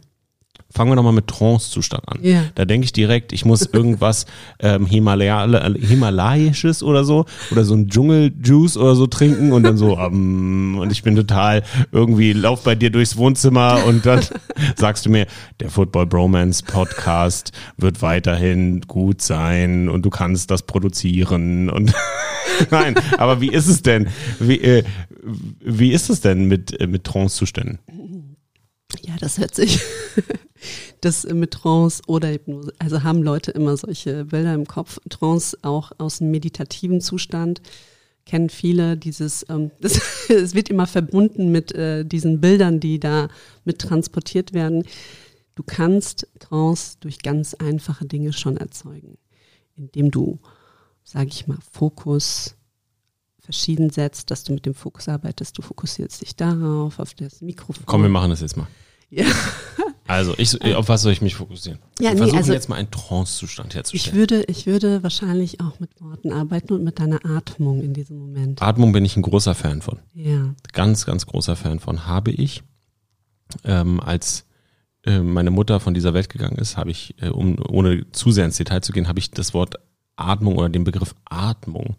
fangen wir nochmal mit Trance-Zustand an. Ja. Da denke ich direkt, ich muss irgendwas ähm, Himalaya Himalayisches oder so oder so ein Dschungeljuice oder so trinken und dann so um, und ich bin total irgendwie lauf bei dir durchs Wohnzimmer und dann sagst du mir, der Football Bromance Podcast wird weiterhin gut sein und du kannst das produzieren und nein, aber wie ist es denn? Wie, äh, wie ist es denn mit, äh, mit Trance-Zuständen? Ja, das hört sich das mit Trance oder Hypnose. Also haben Leute immer solche Bilder im Kopf. Trance auch aus einem meditativen Zustand kennen viele dieses, ähm, das, es wird immer verbunden mit äh, diesen Bildern, die da mit transportiert werden. Du kannst Trance durch ganz einfache Dinge schon erzeugen, indem du, sage ich mal, Fokus verschieden setzt, dass du mit dem Fokus arbeitest. Du fokussierst dich darauf, auf das Mikrofon. Komm, wir machen das jetzt mal. Ja. Also, ich, auf was soll ich mich fokussieren? Ja, wir versuchen also, jetzt mal einen Trance-Zustand herzustellen. Ich würde, ich würde wahrscheinlich auch mit Worten arbeiten und mit deiner Atmung in diesem Moment. Atmung bin ich ein großer Fan von. Ja. Ganz, ganz großer Fan von. Habe ich, ähm, als äh, meine Mutter von dieser Welt gegangen ist, habe ich, äh, um ohne zu sehr ins Detail zu gehen, habe ich das Wort Atmung oder den Begriff Atmung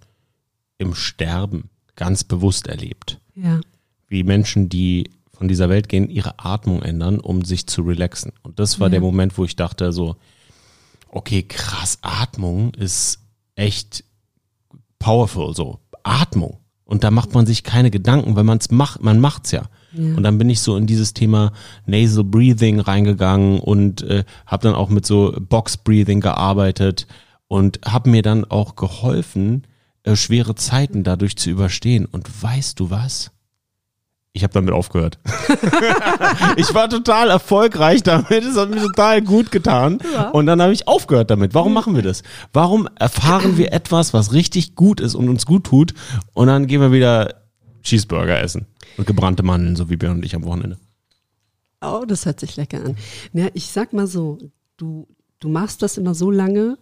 im Sterben ganz bewusst erlebt. Ja. Wie Menschen, die von dieser Welt gehen, ihre Atmung ändern, um sich zu relaxen. Und das war ja. der Moment, wo ich dachte so, okay, krass, Atmung ist echt powerful, so Atmung. Und da macht man sich keine Gedanken, weil man es macht, man macht's ja. ja. Und dann bin ich so in dieses Thema Nasal Breathing reingegangen und äh, habe dann auch mit so Box Breathing gearbeitet und habe mir dann auch geholfen, äh, schwere Zeiten dadurch zu überstehen. Und weißt du was? Ich habe damit aufgehört. ich war total erfolgreich damit. Es hat mir total gut getan. Ja. Und dann habe ich aufgehört damit. Warum machen wir das? Warum erfahren wir etwas, was richtig gut ist und uns gut tut? Und dann gehen wir wieder Cheeseburger essen. Und gebrannte Mandeln, so wie Björn und ich am Wochenende. Oh, das hört sich lecker an. Ja, ich sag mal so, du, du machst das immer so lange,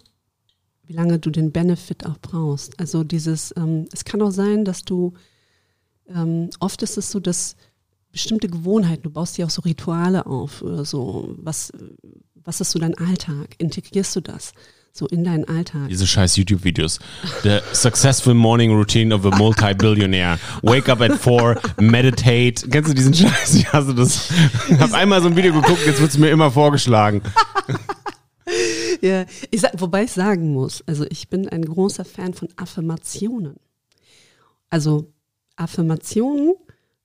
wie lange du den Benefit auch brauchst. Also dieses, ähm, es kann auch sein, dass du, ähm, oft ist es so, dass bestimmte Gewohnheiten, du baust dir auch so Rituale auf oder so, was, was ist so dein Alltag? Integrierst du das so in deinen Alltag? Diese scheiß YouTube-Videos. The successful morning routine of a multi-billionaire. Wake up at four, meditate. Kennst du diesen Scheiß? Ich hasse das. Ich habe einmal so ein Video geguckt, jetzt wird es mir immer vorgeschlagen. Ja, ich sag, wobei ich sagen muss, also ich bin ein großer Fan von Affirmationen. Also Affirmationen,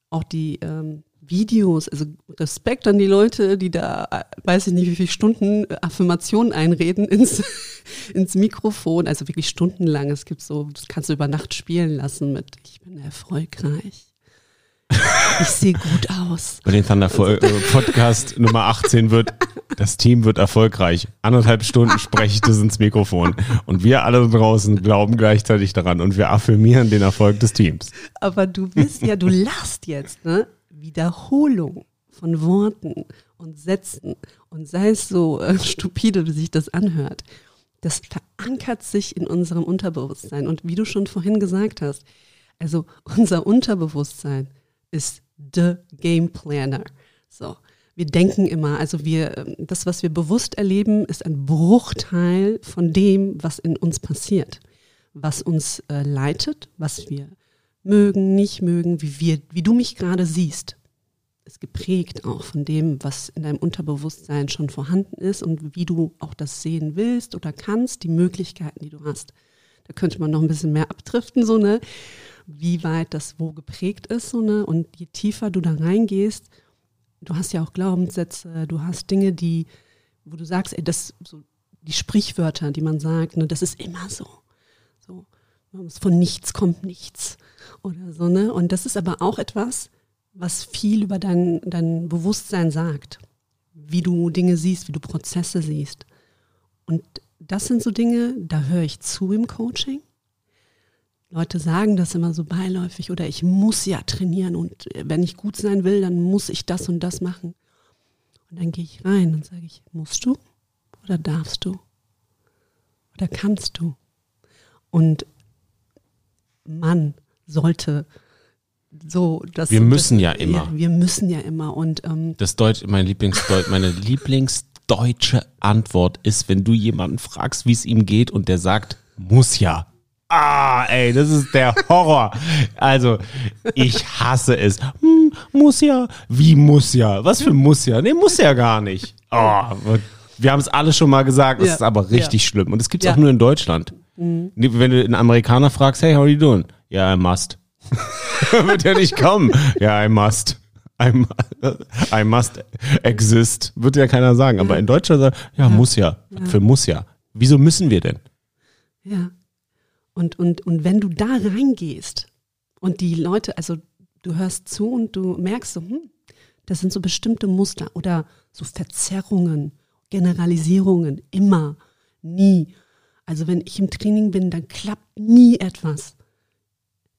auch die ähm, Videos, also Respekt an die Leute, die da, äh, weiß ich nicht, wie viele Stunden äh, Affirmationen einreden ins, ins Mikrofon, also wirklich stundenlang. Es gibt so, das kannst du über Nacht spielen lassen mit, ich bin erfolgreich. Ich sehe gut aus. Bei den Thunder Podcast Nummer 18 wird, das Team wird erfolgreich. Anderthalb Stunden spreche ich das ins Mikrofon. Und wir alle draußen glauben gleichzeitig daran und wir affirmieren den Erfolg des Teams. Aber du bist ja, du lachst jetzt, ne? Wiederholung von Worten und Sätzen und sei es so äh, stupide, wie sich das anhört, das verankert sich in unserem Unterbewusstsein. Und wie du schon vorhin gesagt hast, also unser Unterbewusstsein ist the Game Planner. So. Wir denken immer, also wir, ähm, das, was wir bewusst erleben, ist ein Bruchteil von dem, was in uns passiert, was uns äh, leitet, was wir mögen, nicht mögen, wie wir, wie du mich gerade siehst, ist geprägt auch von dem, was in deinem Unterbewusstsein schon vorhanden ist und wie du auch das sehen willst oder kannst, die Möglichkeiten, die du hast. Da könnte man noch ein bisschen mehr abdriften, so ne, wie weit das wo geprägt ist, so ne, und je tiefer du da reingehst, du hast ja auch Glaubenssätze, du hast Dinge, die, wo du sagst, ey, das so die Sprichwörter, die man sagt, ne, das ist immer so, so von nichts kommt nichts oder so, ne? Und das ist aber auch etwas, was viel über dein, dein Bewusstsein sagt, wie du Dinge siehst, wie du Prozesse siehst. Und das sind so Dinge, da höre ich zu im Coaching. Leute sagen das immer so beiläufig oder ich muss ja trainieren und wenn ich gut sein will, dann muss ich das und das machen. Und dann gehe ich rein und sage ich, musst du oder darfst du oder kannst du? Und Mann sollte so das. Wir müssen das, ja immer. Ja, wir müssen ja immer und ähm, Das Deutsch, mein Lieblingsdeutsch, meine Lieblingsdeutsche Antwort ist, wenn du jemanden fragst, wie es ihm geht und der sagt, muss ja. Ah, ey, das ist der Horror. Also, ich hasse es. Hm, muss ja. Wie muss ja? Was für muss ja? Nee, muss ja gar nicht. Oh, wir haben es alle schon mal gesagt, das Ja. ist aber richtig schlimm. Und es gibt es Ja. auch nur in Deutschland. Wenn du einen Amerikaner fragst, hey, how are you doing? Ja, I must. Wird ja nicht kommen. Ja, I must. I, mu- I must exist. Wird ja keiner sagen. Aber in Deutschland sagt, ja, muss ja. Für muss ja. Wieso müssen wir denn? Ja. Und, und, und wenn du da reingehst und die Leute, also du hörst zu und du merkst so, hm, das sind so bestimmte Muster oder so Verzerrungen, Generalisierungen, immer, nie. Also wenn ich im Training bin, dann klappt nie etwas.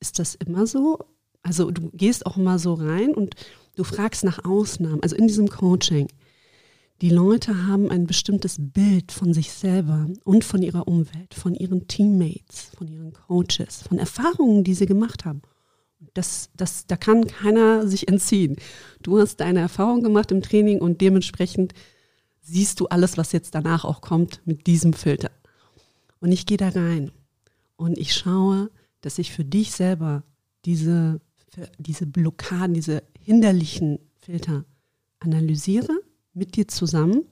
Ist das immer so? Also du gehst auch immer so rein und du fragst nach Ausnahmen. Also in diesem Coaching, die Leute haben ein bestimmtes Bild von sich selber und von ihrer Umwelt, von ihren Teammates, von ihren Coaches, von Erfahrungen, die sie gemacht haben. Das, das, da kann keiner sich entziehen. Du hast deine Erfahrung gemacht im Training und dementsprechend siehst du alles, was jetzt danach auch kommt, mit diesem Filter. Und ich gehe da rein und ich schaue, dass ich für dich selber diese, diese Blockaden, diese hinderlichen Filter analysiere mit dir zusammen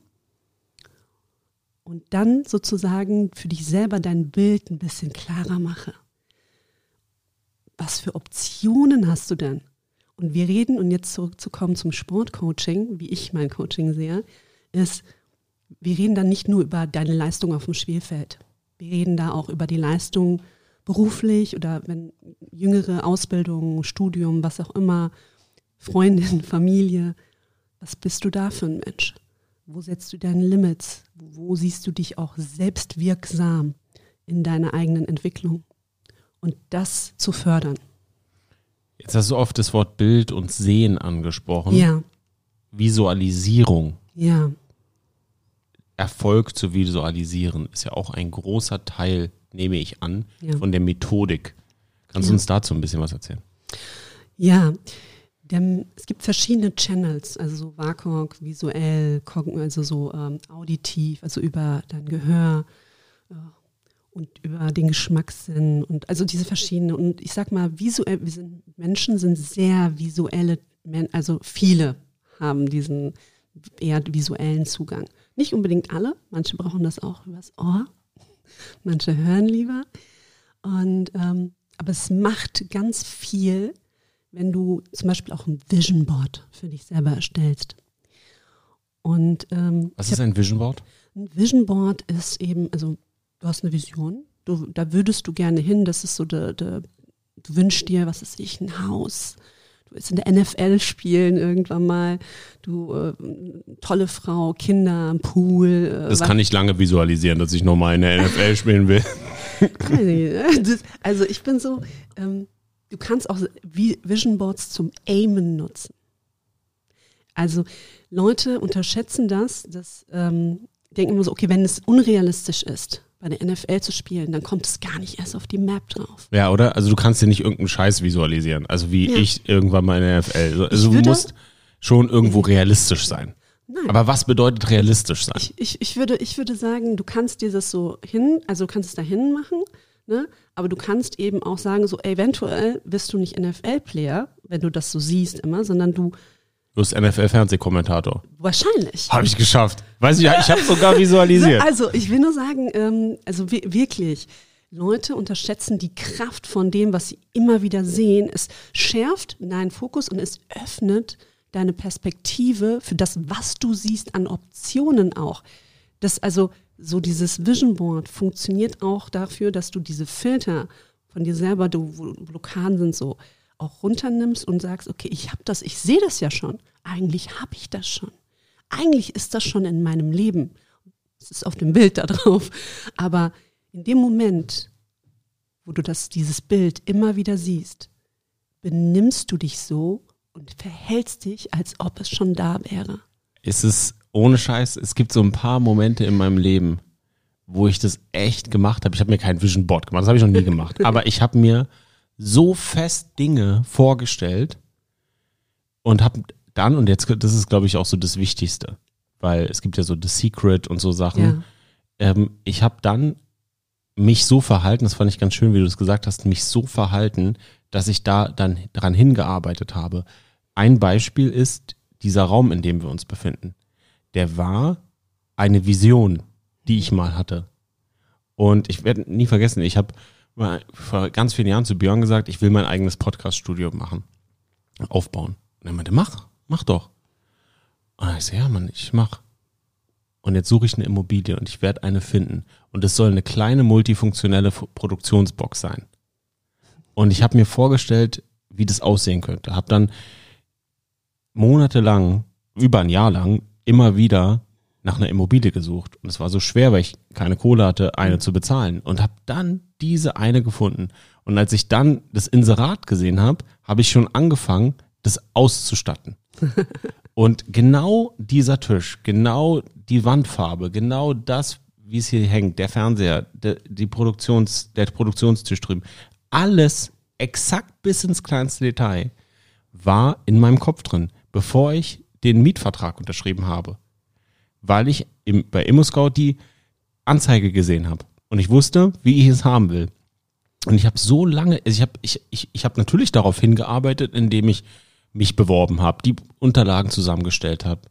und dann sozusagen für dich selber dein Bild ein bisschen klarer mache. Was für Optionen hast du denn? Und wir reden, und jetzt zurückzukommen zum Sportcoaching, wie ich mein Coaching sehe, ist, wir reden dann nicht nur über deine Leistung auf dem Spielfeld. Wir reden da auch über die Leistung beruflich oder wenn jüngere Ausbildung, Studium, was auch immer, Freundin, Familie. Was bist du da für ein Mensch? Wo setzt du deine Limits? Wo siehst du dich auch selbst wirksam in deiner eigenen Entwicklung? Und das zu fördern. Jetzt hast du oft das Wort Bild und Sehen angesprochen. Ja, Visualisierung. ja, Erfolg zu visualisieren ist ja auch ein großer Teil, nehme ich an, Ja. von der Methodik. Kannst du Ja. uns dazu ein bisschen was erzählen? ja. Der, es gibt verschiedene Channels, also so WAKOG, visuell, also so ähm, auditiv, also über dein Gehör äh, und über den Geschmackssinn und also diese verschiedenen. Und ich sag mal, visuell, wir sind, Menschen sind sehr visuelle, Men also viele haben diesen eher visuellen Zugang. Nicht unbedingt alle, manche brauchen das auch übers Ohr, manche hören lieber. Und ähm, aber es macht ganz viel, wenn du zum Beispiel auch ein Vision Board für dich selber erstellst. Und ähm, Was ist ein Vision Board? ein Vision Board ist eben, also du hast eine Vision, du, da würdest du gerne hin, das ist so der, der du wünschst dir, was ist ich, ein Haus. Du willst in der NFL spielen irgendwann mal. Du, äh, tolle Frau, Kinder, Pool. Äh, Das was- kann ich lange visualisieren, dass ich nochmal in der NFL spielen will. Das- Also ich bin so, ähm, du kannst auch Vi- Vision Boards zum Aimen nutzen. Also Leute unterschätzen das, das ähm, denken immer so, okay, wenn es unrealistisch ist, bei der NFL zu spielen, dann kommt es gar nicht erst auf die Map drauf. Ja, oder? Also du kannst dir nicht irgendeinen Scheiß visualisieren. Also wie Ja. ich irgendwann mal in der NFL. Also du musst schon irgendwo realistisch sein. Nein. Aber was bedeutet realistisch sein? Ich, ich, ich, würde, ich würde sagen, du kannst dir das so hin, also du kannst es dahin machen, ne? aber du kannst eben auch sagen, so eventuell bist du nicht NFL-Player, wenn du das so siehst immer, sondern du Du bist NFL-Fernsehkommentator. wahrscheinlich. Habe ich geschafft. Weiß ich, ich habe sogar visualisiert. Also ich will nur sagen, ähm, also wi- wirklich, Leute unterschätzen die Kraft von dem, was sie immer wieder sehen. Es schärft deinen Fokus und es öffnet deine Perspektive für das, was du siehst an Optionen auch. Das also so dieses Vision Board funktioniert auch dafür, dass du diese Filter von dir selber, du, wo Blockaden sind so, auch runternimmst und sagst, okay, ich habe das, ich sehe das ja schon. Eigentlich habe ich das schon. Eigentlich ist das schon in meinem Leben. Es ist auf dem Bild da drauf. Aber in dem Moment, wo du das, dieses Bild immer wieder siehst, benimmst du dich so und verhältst dich, als ob es schon da wäre. Es ist ohne Scheiß, es gibt so ein paar Momente in meinem Leben, wo ich das echt gemacht habe. Ich habe mir kein Vision Board gemacht, das habe ich noch nie gemacht. Aber ich habe mir so fest Dinge vorgestellt und habe dann, und jetzt, das ist glaube ich auch so das Wichtigste, weil es gibt ja so The Secret und so Sachen. Ja. Ähm, ich habe dann mich so verhalten, das fand ich ganz schön, wie du das gesagt hast, mich so verhalten, dass ich da dann dran hingearbeitet habe. Ein Beispiel ist dieser Raum, in dem wir uns befinden. Der war eine Vision, die ich mal hatte. Und ich werde nie vergessen, ich habe vor ganz vielen Jahren zu Björn gesagt, ich will mein eigenes Podcast-Studio machen, aufbauen. Und er meinte, mach, mach doch. Und ich so, ja, Mann, ich mach. Und jetzt suche ich eine Immobilie und ich werde eine finden. Und es soll eine kleine multifunktionelle Produktionsbox sein. Und ich habe mir vorgestellt, wie das aussehen könnte. Habe dann monatelang, über ein Jahr lang, immer wieder nach einer Immobilie gesucht. Und es war so schwer, weil ich keine Kohle hatte, eine zu bezahlen. Und habe dann diese eine gefunden. Und als ich dann das Inserat gesehen habe, habe ich schon angefangen, das auszustatten. Und genau dieser Tisch, genau die Wandfarbe, genau das, wie es hier hängt, der Fernseher, der, die Produktions, der Produktionstisch drüben, alles exakt bis ins kleinste Detail war in meinem Kopf drin, bevor ich den Mietvertrag unterschrieben habe. Weil ich im, bei ImmoScout die Anzeige gesehen habe. Und ich wusste, wie ich es haben will. Und ich habe so lange, also ich habe ich, ich, ich hab natürlich darauf hingearbeitet, indem ich mich beworben habe, die Unterlagen zusammengestellt habe.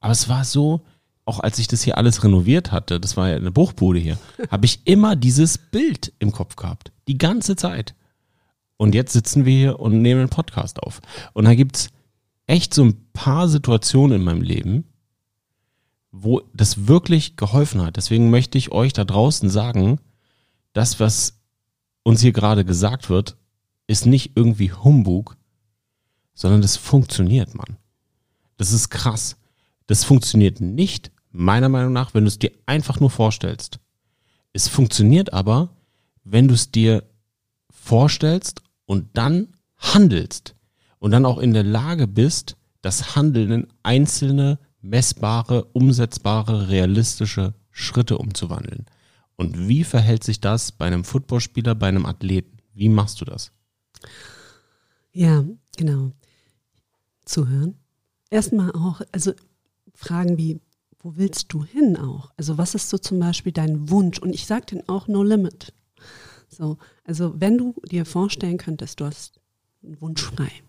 Aber es war so, auch als ich das hier alles renoviert hatte, das war ja eine Bruchbude hier, habe ich immer dieses Bild im Kopf gehabt. Die ganze Zeit. Und jetzt sitzen wir hier und nehmen einen Podcast auf. Und da gibt's echt so ein paar Situationen in meinem Leben, wo das wirklich geholfen hat. Deswegen möchte ich euch da draußen sagen, das, was uns hier gerade gesagt wird, ist nicht irgendwie Humbug, sondern das funktioniert, Mann. Das ist krass. Das funktioniert nicht, meiner Meinung nach, wenn du es dir einfach nur vorstellst. Es funktioniert aber, wenn du es dir vorstellst und dann handelst und dann auch in der Lage bist, das Handeln in einzelne messbare, umsetzbare, realistische Schritte umzuwandeln. Und wie verhält sich das bei einem Footballspieler, bei einem Athleten? Wie machst du das? Ja, genau. Zuhören. Erstmal auch, also Fragen wie, wo willst du hin auch? Also was ist so zum Beispiel dein Wunsch? Und ich sage den auch no limit. So, also wenn du dir vorstellen könntest, du hast einen Wunsch frei.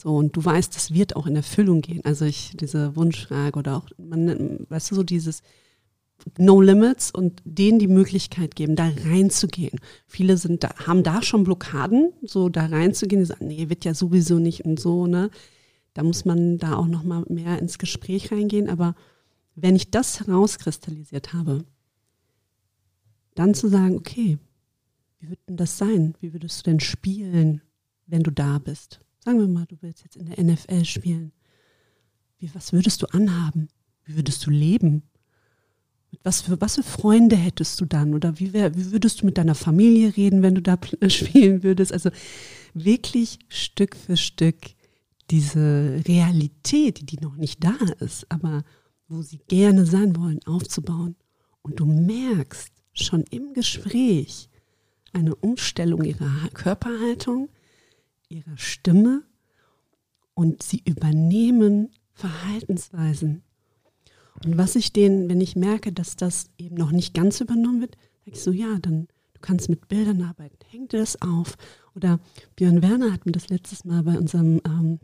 So, und du weißt, das wird auch in Erfüllung gehen. Also ich, diese Wunschfrage oder auch, man, weißt du, so dieses No Limits und denen die Möglichkeit geben, da reinzugehen. Viele sind da, haben da schon Blockaden, so da reinzugehen, die sagen, nee, wird ja sowieso nicht und so, ne? Da muss man da auch nochmal mehr ins Gespräch reingehen. Aber wenn ich das herauskristallisiert habe, dann zu sagen, okay, wie wird denn das sein? Wie würdest du denn spielen, wenn du da bist? Sagen wir mal, du willst jetzt in der NFL spielen. Wie, was würdest du anhaben? Wie würdest du leben? Was für, was für Freunde hättest du dann? Oder wie, wär, wie würdest du mit deiner Familie reden, wenn du da spielen würdest? Also wirklich Stück für Stück diese Realität, die noch nicht da ist, aber wo sie gerne sein wollen, aufzubauen. Und du merkst schon im Gespräch eine Umstellung ihrer Körperhaltung, ihrer Stimme und sie übernehmen Verhaltensweisen. Und was ich denen, wenn ich merke, dass das eben noch nicht ganz übernommen wird, sage ich so, ja, dann du kannst mit Bildern arbeiten, hängt dir das auf. Oder Björn Werner hat mir das letztes Mal bei unserem ähm,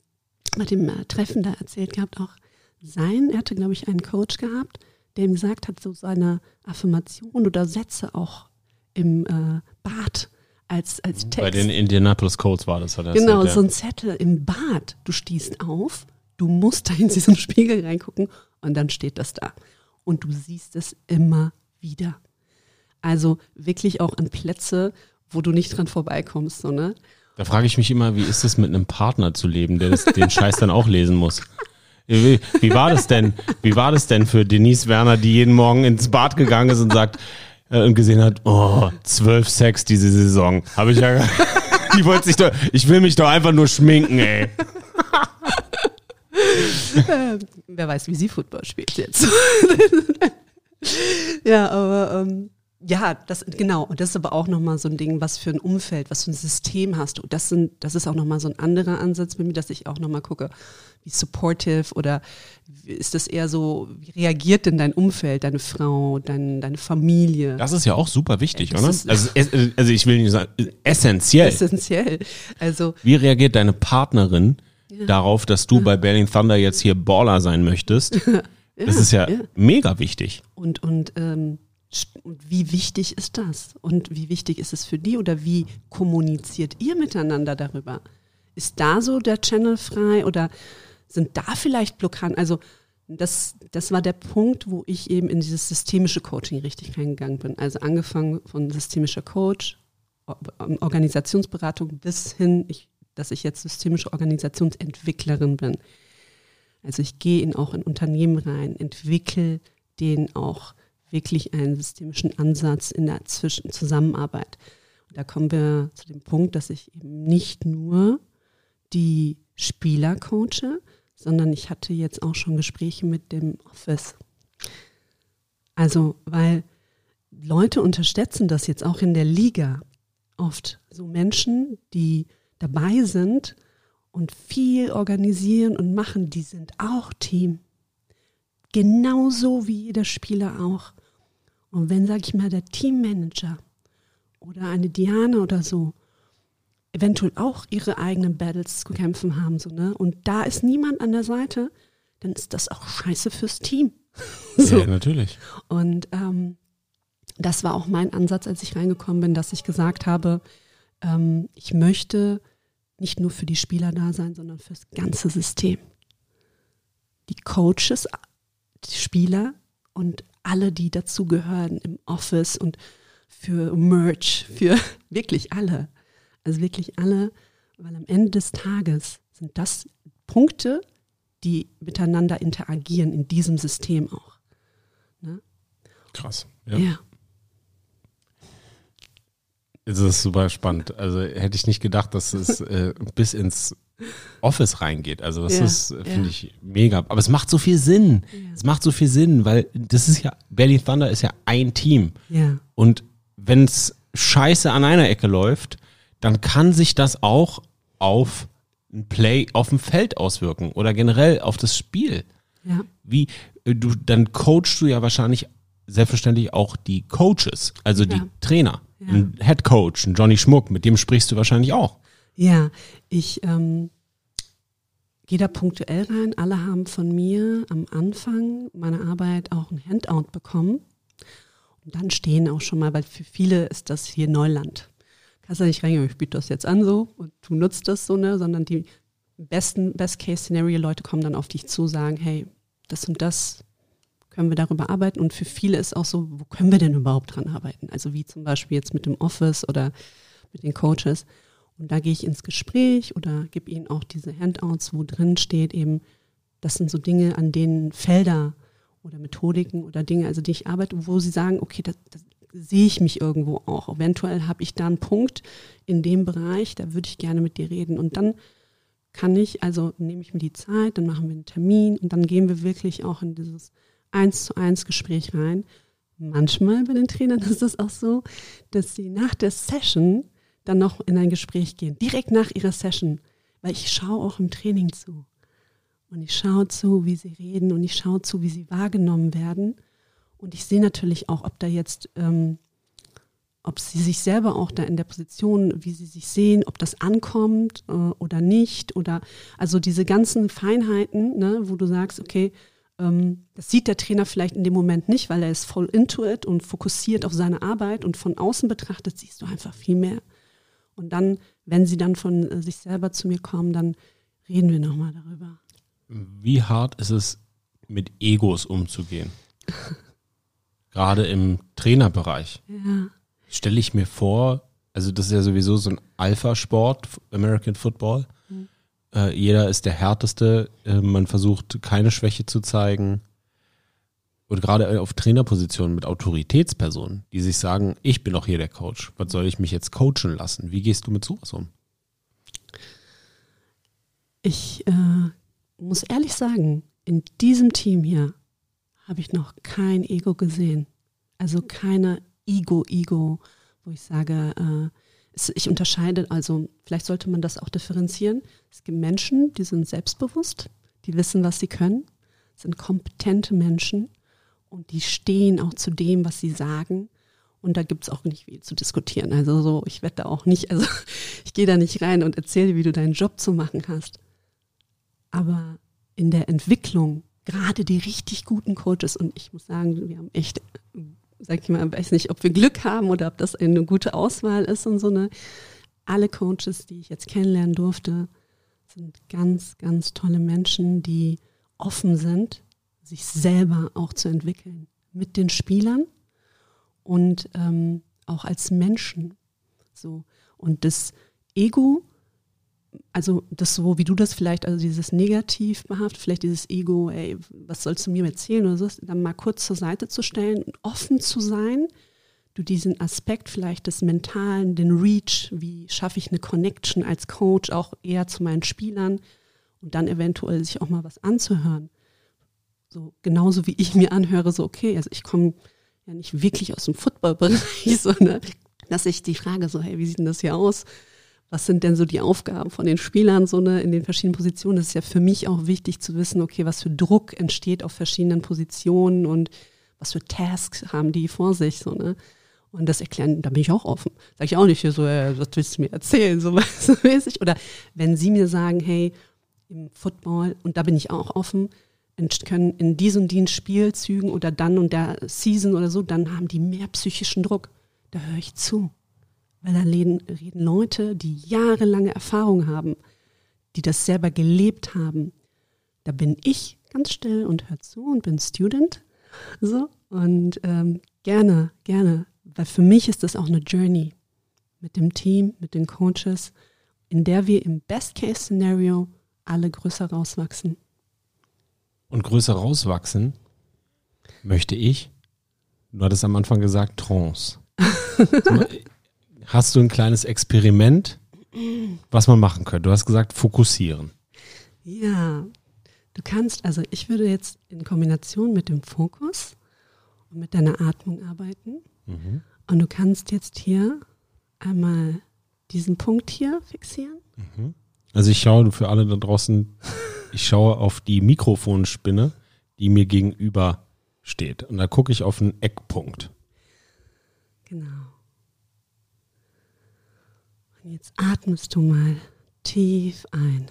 bei dem äh, Treffen da erzählt gehabt, auch sein, er hatte, glaube ich, einen Coach gehabt, der ihm gesagt hat, so seine Affirmation oder Sätze auch im äh, Bad als, als Text. Bei den Indianapolis Colts war das, hat er Genau, so ein Zettel im Bad. Du stehst auf, du musst da in diesen Spiegel reingucken und dann steht das da. Und du siehst es immer wieder. Also wirklich auch an Plätze, wo du nicht dran vorbeikommst, so, ne? Da frage ich mich immer, wie ist es mit einem Partner zu leben, der das, den Scheiß dann auch lesen muss? Wie, wie war das denn? Wie war das denn für Denise Werner, die jeden Morgen ins Bad gegangen ist und sagt, und gesehen hat, oh, zwölf Sex diese Saison. Habe ich ja. die wollte sich doch, ich will mich doch einfach nur schminken, ey. äh, wer weiß, wie sie Football spielt jetzt. ja, aber ähm, ja, das genau. Und das ist aber auch nochmal so ein Ding, was für ein Umfeld, was für ein System hast du. Das sind, das ist auch nochmal so ein anderer Ansatz bei mir, dass ich auch nochmal gucke, wie supportive oder ist das eher so, wie reagiert denn dein Umfeld, deine Frau, dein, deine Familie? Das ist ja auch super wichtig, ja, oder? Also, also ich will nicht sagen, essentiell. Essentiell. Also. Wie reagiert deine Partnerin ja. darauf, dass du bei Berlin Thunder jetzt hier Baller sein möchtest? das ist ja, mega wichtig. Und, und, ähm, und wie wichtig ist das? Und wie wichtig ist es für die? Oder wie kommuniziert ihr miteinander darüber? Ist da so der Channel frei oder sind da vielleicht Blockaden? Also das, das war der Punkt, wo ich eben in dieses systemische Coaching richtig reingegangen bin. Also angefangen von systemischer Coach, Organisationsberatung bis hin, ich, dass ich jetzt systemische Organisationsentwicklerin bin. Also ich gehe in, auch in Unternehmen rein, entwickle den auch wirklich einen systemischen Ansatz in der Zwischen Zusammenarbeit. Und da kommen wir zu dem Punkt, dass ich eben nicht nur die Spieler coache, sondern ich hatte jetzt auch schon Gespräche mit dem Office. Also, weil Leute unterstützen das jetzt auch in der Liga oft. So Menschen, die dabei sind und viel organisieren und machen, die sind auch Team. Genauso wie jeder Spieler auch. Und wenn, sag ich mal, der Teammanager oder eine Diana oder so eventuell auch ihre eigenen Battles zu kämpfen haben, so, ne? Und da ist niemand an der Seite, dann ist das auch scheiße fürs Team. so. Ja, natürlich. Und ähm, das war auch mein Ansatz, als ich reingekommen bin, dass ich gesagt habe, ähm, ich möchte nicht nur für die Spieler da sein, sondern fürs ganze System. Die Coaches, die Spieler und alle, die dazugehören im Office und für Merch, für wirklich alle. Also wirklich alle, weil am Ende des Tages sind das Punkte, die miteinander interagieren in diesem System auch. Ne? Krass. Ja. ja. Das ist super spannend. Also hätte ich nicht gedacht, dass es äh, bis ins Office reingeht. Also das ja, ist, finde ja. ich, mega. Aber es macht so viel Sinn. Ja. Es macht so viel Sinn, weil das ist ja, Berlin Thunder ist ja ein Team. Ja. Und wenn es scheiße an einer Ecke läuft, dann kann sich das auch auf ein Play auf dem Feld auswirken oder generell auf das Spiel. Ja. Wie, äh, du, dann coachst du ja wahrscheinlich selbstverständlich auch die Coaches, also die Trainer. Ein Head Coach, ein Johnny Schmuck, mit dem sprichst du wahrscheinlich auch. Ja, ich ähm, gehe da punktuell rein. Alle haben von mir am Anfang meiner Arbeit auch ein Handout bekommen. Und dann stehen auch schon mal, weil für viele ist das hier Neuland. Kannst du nicht reingehen, ich biete das jetzt an so und du nutzt das so, ne, sondern die besten, Best-Case-Szenario-Leute kommen dann auf dich zu, sagen, hey, das und das können wir darüber arbeiten. Und für viele ist auch so, wo können wir denn überhaupt dran arbeiten? Also wie zum Beispiel jetzt mit dem Office oder mit den Coaches. Und da gehe ich ins Gespräch oder gebe ihnen auch diese Handouts, wo drin steht eben, das sind so Dinge, an denen Felder oder Methodiken oder Dinge, also die ich arbeite, wo sie sagen, okay, das, das sehe ich mich irgendwo auch. Eventuell habe ich da einen Punkt in dem Bereich, da würde ich gerne mit dir reden. Und dann kann ich, also nehme ich mir die Zeit, dann machen wir einen Termin und dann gehen wir wirklich auch in dieses eins zu eins Gespräch rein. Manchmal bei den Trainern ist es auch so, dass sie nach der Session dann noch in ein Gespräch gehen, direkt nach ihrer Session, weil ich schaue auch im Training zu. Und ich schaue zu, wie sie reden und ich schaue zu, wie sie wahrgenommen werden. Und ich sehe natürlich auch, ob da jetzt, ähm, ob sie sich selber auch da in der Position, wie sie sich sehen, ob das ankommt äh, oder nicht. Oder also diese ganzen Feinheiten, ne, wo du sagst, okay, ähm, das sieht der Trainer vielleicht in dem Moment nicht, weil er ist voll into it und fokussiert auf seine Arbeit und von außen betrachtet siehst du einfach viel mehr. Und dann, wenn sie dann von äh, sich selber zu mir kommen, dann reden wir nochmal darüber. Wie hart ist es, mit Egos umzugehen? Gerade im Trainerbereich. Ja. Stelle ich mir vor, also das ist ja sowieso so ein Alpha-Sport, American Football. Äh, jeder ist der Härteste. Äh, man versucht keine Schwäche zu zeigen. Und gerade auf Trainerpositionen mit Autoritätspersonen, die sich sagen, ich bin doch hier der Coach. Was soll ich mich jetzt coachen lassen? Wie gehst du mit sowas um? Ich äh, muss ehrlich sagen, in diesem Team hier habe ich noch kein Ego gesehen. Also keine Ego-Ego, wo ich sage, äh, ich unterscheide, also vielleicht sollte man das auch differenzieren. Es gibt Menschen, die sind selbstbewusst, die wissen, was sie können, sind kompetente Menschen und die stehen auch zu dem, was sie sagen. Und da gibt es auch nicht viel zu diskutieren. Also so, ich werde da auch nicht, also ich gehe da nicht rein und erzähle, wie du deinen Job zu machen hast. Aber in der Entwicklung, gerade die richtig guten Coaches, und ich muss sagen, wir haben echt sag ich mal, weiß nicht, ob wir Glück haben oder ob das eine gute Auswahl ist und so eine. Alle Coaches, die ich jetzt kennenlernen durfte, sind ganz, ganz tolle Menschen, die offen sind, sich selber auch zu entwickeln mit den Spielern und ähm, auch als Menschen. So und das Ego also das so, wie du das vielleicht, also dieses negativ behaftet, vielleicht dieses Ego, ey, was sollst du mir erzählen oder so, dann mal kurz zur Seite zu stellen und offen zu sein, du diesen Aspekt vielleicht des Mentalen, den Reach, wie schaffe ich eine Connection als Coach auch eher zu meinen Spielern und dann eventuell sich auch mal was anzuhören. So genauso wie ich mir anhöre, so okay, also ich komme ja nicht wirklich aus dem Footballbereich, sondern dass ich die Frage so, hey, wie sieht denn das hier aus? was sind denn so die Aufgaben von den Spielern so ne, in den verschiedenen Positionen. Das ist ja für mich auch wichtig zu wissen, okay, was für Druck entsteht auf verschiedenen Positionen und was für Tasks haben die vor sich. So, ne? Und das erklären, da bin ich auch offen. Sag ich auch nicht so, äh, was willst du mir erzählen, so mäßig. Oder wenn sie mir sagen, hey, im Football, und da bin ich auch offen, können in diesem den Spielzügen oder dann und der Season oder so, dann haben die mehr psychischen Druck. Da höre ich zu. Weil da reden, reden Leute, die jahrelange Erfahrung haben, die das selber gelebt haben. Da bin ich ganz still und hör zu und bin Student. So, und ähm, gerne, gerne. Weil für mich ist das auch eine Journey mit dem Team, mit den Coaches, in der wir im Best-Case-Szenario alle größer rauswachsen. Und größer rauswachsen möchte ich, du hattest am Anfang gesagt, Trance. Hast du ein kleines Experiment, was man machen könnte? Du hast gesagt, fokussieren. Ja, du kannst, also ich würde jetzt in Kombination mit dem Fokus und mit deiner Atmung arbeiten. Mhm. Und du kannst jetzt hier einmal diesen Punkt hier fixieren. Also ich schaue für alle da draußen, ich schaue auf die Mikrofonspinne, die mir gegenüber steht. Und da gucke ich auf einen Eckpunkt. Genau. Und jetzt atmest du mal tief ein.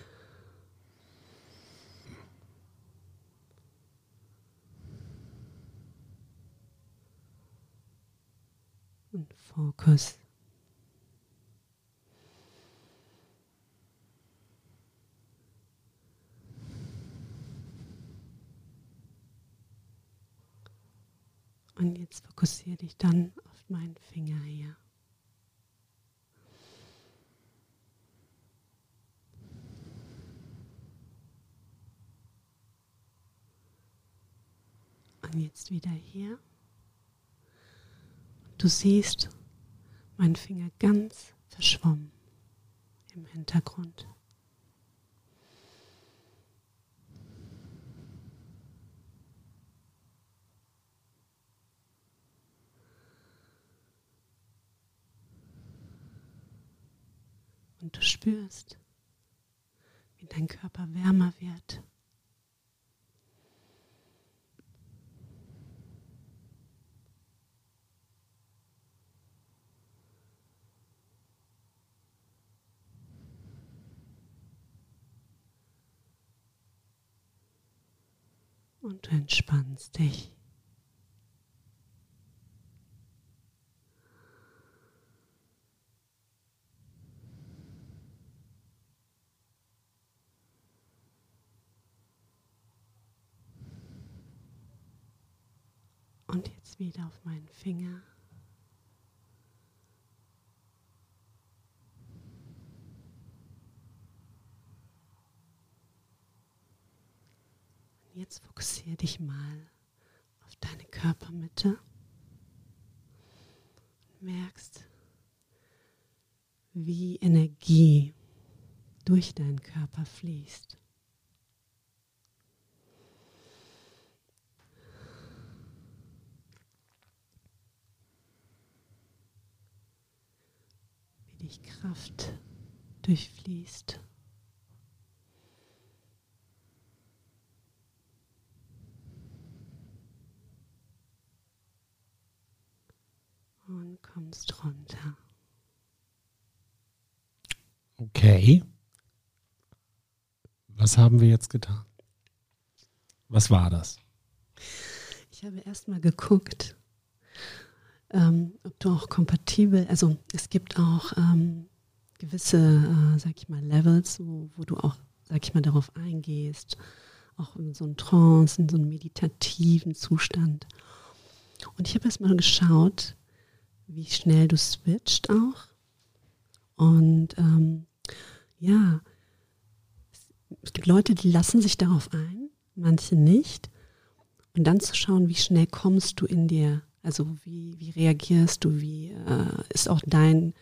Und Fokus. Und jetzt fokussiere dich dann auf meinen Finger hier. Und jetzt wieder hier. Du siehst meinen Finger ganz verschwommen im Hintergrund. Und du spürst, wie dein Körper wärmer wird. Und du entspannst dich. Und jetzt wieder auf meinen Finger. Und jetzt fokussiere dich mal auf deine Körpermitte. Und merkst, wie Energie durch deinen Körper fließt. Dich Kraft durchfließt. Und kommst runter. Okay. Was haben wir jetzt getan? Was war das? Ich habe erstmal geguckt, ähm, ob du auch kompatibel, also es gibt auch ähm, gewisse, äh, sag ich mal, Levels, wo, wo du auch, sag ich mal, darauf eingehst, auch in so einen Trance, in so einen meditativen Zustand. Und ich habe erstmal geschaut, wie schnell du switcht auch. Und ähm, ja, es gibt Leute, die lassen sich darauf ein, manche nicht. Und dann zu schauen, wie schnell kommst du in dir, also wie, wie reagierst du, wie äh, ist auch dein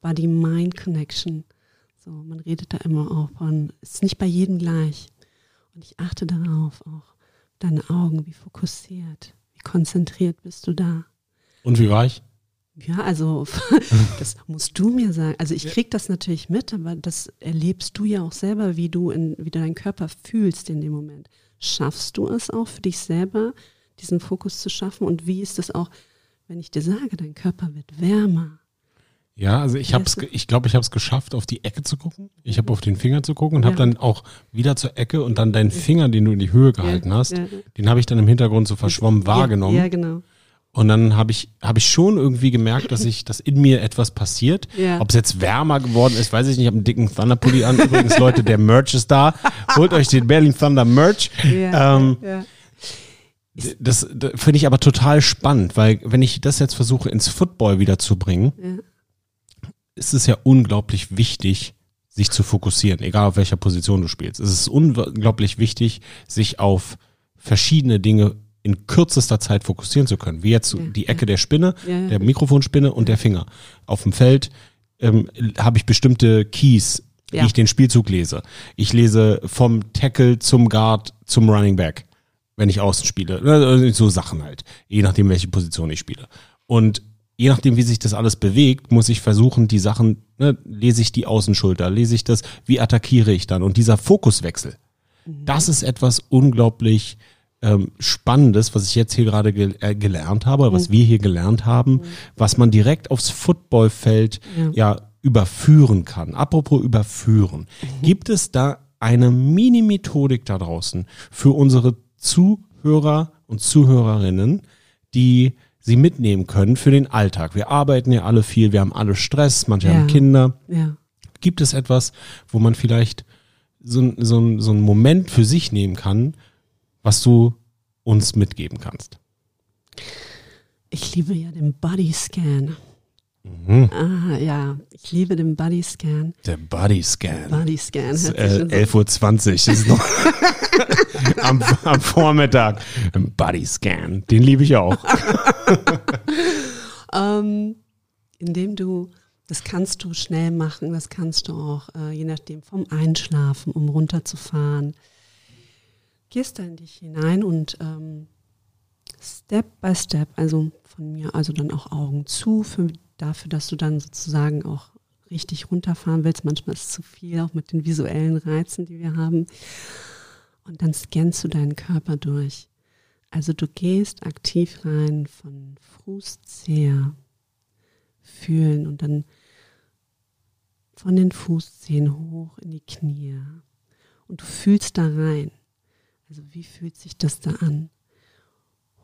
Body-Mind-Connection. So, man redet da immer auch von, ist nicht bei jedem gleich. Und ich achte darauf auch, deine Augen, wie fokussiert, wie konzentriert bist du da. Und wie war ich? Ja, also das musst du mir sagen. Also ich krieg das natürlich mit, aber das erlebst du ja auch selber, wie du in, wie du deinen Körper fühlst in dem Moment. Schaffst du es auch für dich selber, diesen Fokus zu schaffen? Und wie ist es auch, wenn ich dir sage, dein Körper wird wärmer? Ja, also ich hab's, ich glaube, ich habe es geschafft, auf die Ecke zu gucken. Ich habe auf den Finger zu gucken und habe Ja. dann auch wieder zur Ecke und dann deinen Finger, den du in die Höhe gehalten Ja, hast, ja. den habe ich dann im Hintergrund so verschwommen wahrgenommen. Ja, genau. Und dann habe ich, habe ich schon irgendwie gemerkt, dass ich, dass in mir etwas passiert. Ja. Ob es jetzt wärmer geworden ist, weiß ich nicht. Ich habe einen dicken Thunderpulli an. Übrigens, Leute, der Merch ist da. Holt euch den Berlin Thunder Merch. Ähm, ja. Das, das finde ich aber total spannend, weil wenn ich das jetzt versuche ins Football wieder zu bringen, Ja. ist es ja unglaublich wichtig, sich zu fokussieren, egal auf welcher Position du spielst. Es ist unglaublich wichtig, sich auf verschiedene Dinge in kürzester Zeit fokussieren zu können. Wie jetzt ja, die Ecke ja. der Spinne, der Mikrofonspinne und der Finger. Auf dem Feld ähm, habe ich bestimmte Keys, wie ich den Spielzug lese. Ich lese vom Tackle zum Guard zum Running Back, wenn ich außen spiele. Ne, so Sachen halt, je nachdem, welche Position ich spiele. Und je nachdem, wie sich das alles bewegt, muss ich versuchen, die Sachen, ne, lese ich die Außenschulter, lese ich das, wie attackiere ich dann? Und dieser Fokuswechsel, mhm. das ist etwas unglaublich ähm, Spannendes, was ich jetzt hier gerade ge äh, gelernt habe, mhm. was wir hier gelernt haben, mhm. was man direkt aufs Footballfeld ja. ja überführen kann. Apropos überführen. Mhm. Gibt es da eine Mini-Methodik da draußen für unsere Zuhörer und Zuhörerinnen, die sie mitnehmen können für den Alltag. Wir arbeiten ja alle viel, wir haben alle Stress, manche ja. haben Kinder. Ja. Gibt es etwas, wo man vielleicht so, so, so einen Moment für sich nehmen kann, was du uns mitgeben kannst? Ich liebe ja den Body Scan. Mhm. Ah, ja, ich liebe den Body Scan. Der Body Scan. Body Scan. Äh, 11.20 Uhr, das ist noch am, am, Vormittag. Body Scan, den liebe ich auch. ähm, indem du, das kannst du schnell machen, das kannst du auch, äh, je nachdem, vom Einschlafen, um runterzufahren. Gehst da in dich hinein und ähm, Step by Step, also von mir, also dann auch Augen zu für dafür, dass du dann sozusagen auch richtig runterfahren willst. Manchmal ist es zu viel, auch mit den visuellen Reizen, die wir haben. Und dann scannst du deinen Körper durch. Also du gehst aktiv rein von Fußzehe, fühlen und dann von den Fußzehen hoch in die Knie. Und du fühlst da rein. Also wie fühlt sich das da an?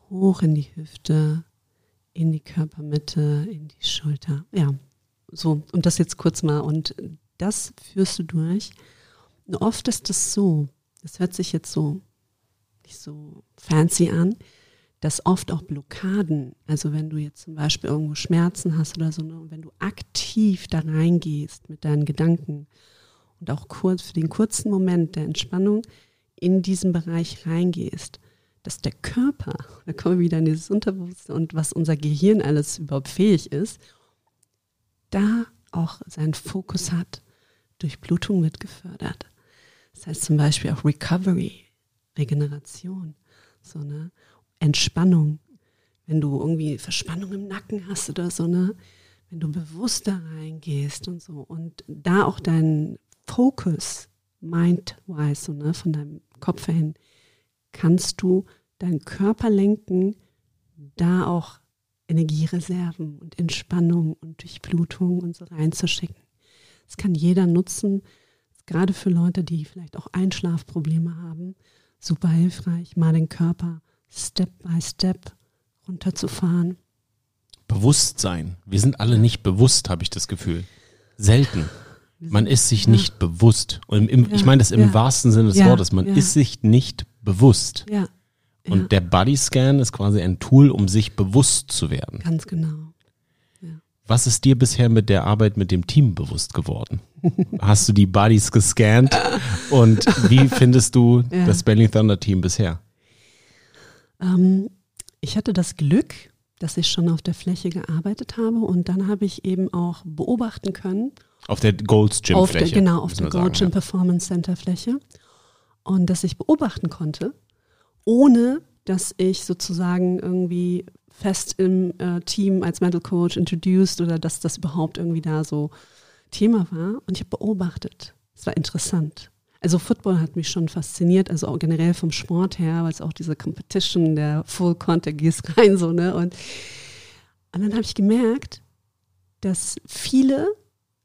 Hoch in die Hüfte, in die Körpermitte, in die Schulter. Ja, so, und das jetzt kurz mal. Und das führst du durch. Und oft ist es so, das hört sich jetzt so nicht so fancy an, dass oft auch Blockaden, also wenn du jetzt zum Beispiel irgendwo Schmerzen hast oder so, ne, und wenn du aktiv da reingehst mit deinen Gedanken und auch kurz für den kurzen Moment der Entspannung in diesen Bereich reingehst, dass der Körper, da kommen wir wieder in dieses Unterbewusstsein und was unser Gehirn alles überhaupt fähig ist, da auch seinen Fokus hat. Durchblutung wird gefördert. Das heißt zum Beispiel auch Recovery, Regeneration, so ne, Entspannung. Wenn du irgendwie Verspannung im Nacken hast oder so ne, wenn du bewusst da reingehst und so und da auch deinen Fokus, mind-wise, so ne, von deinem Kopf hin kannst du deinen Körper lenken, da auch Energiereserven und Entspannung und Durchblutung und so reinzuschicken. Das kann jeder nutzen, gerade für Leute, die vielleicht auch Einschlafprobleme haben. Super hilfreich, mal den Körper Step by Step runterzufahren. Bewusstsein. Wir sind alle nicht bewusst, habe ich das Gefühl. Selten. Man ist sich ja. nicht bewusst. Und im, ja, ich meine das im ja. wahrsten Sinne des Wortes. Man ist sich nicht bewusst. Ja. Und ja. der Bodyscan ist quasi ein Tool, um sich bewusst zu werden. Ganz genau. Ja. Was ist dir bisher mit der Arbeit mit dem Team bewusst geworden? Hast du die Bodies gescannt? Und wie findest du ja. das Berlin Thunder Team bisher? Ähm, ich hatte das Glück, dass ich schon auf der Fläche gearbeitet habe und dann habe ich eben auch beobachten können. Auf der Gold's Gym Fläche. genau, auf der Gold's Gym Performance Center Fläche und dass ich beobachten konnte, ohne dass ich sozusagen irgendwie fest im äh, Team als Mental Coach introduced oder dass das überhaupt irgendwie da so Thema war. Und ich habe beobachtet. Es war interessant. Also Football hat mich schon fasziniert, also auch generell vom Sport her, weil es auch diese Competition, der Full Contact gehst rein so, ne? Und, und dann habe ich gemerkt, dass viele,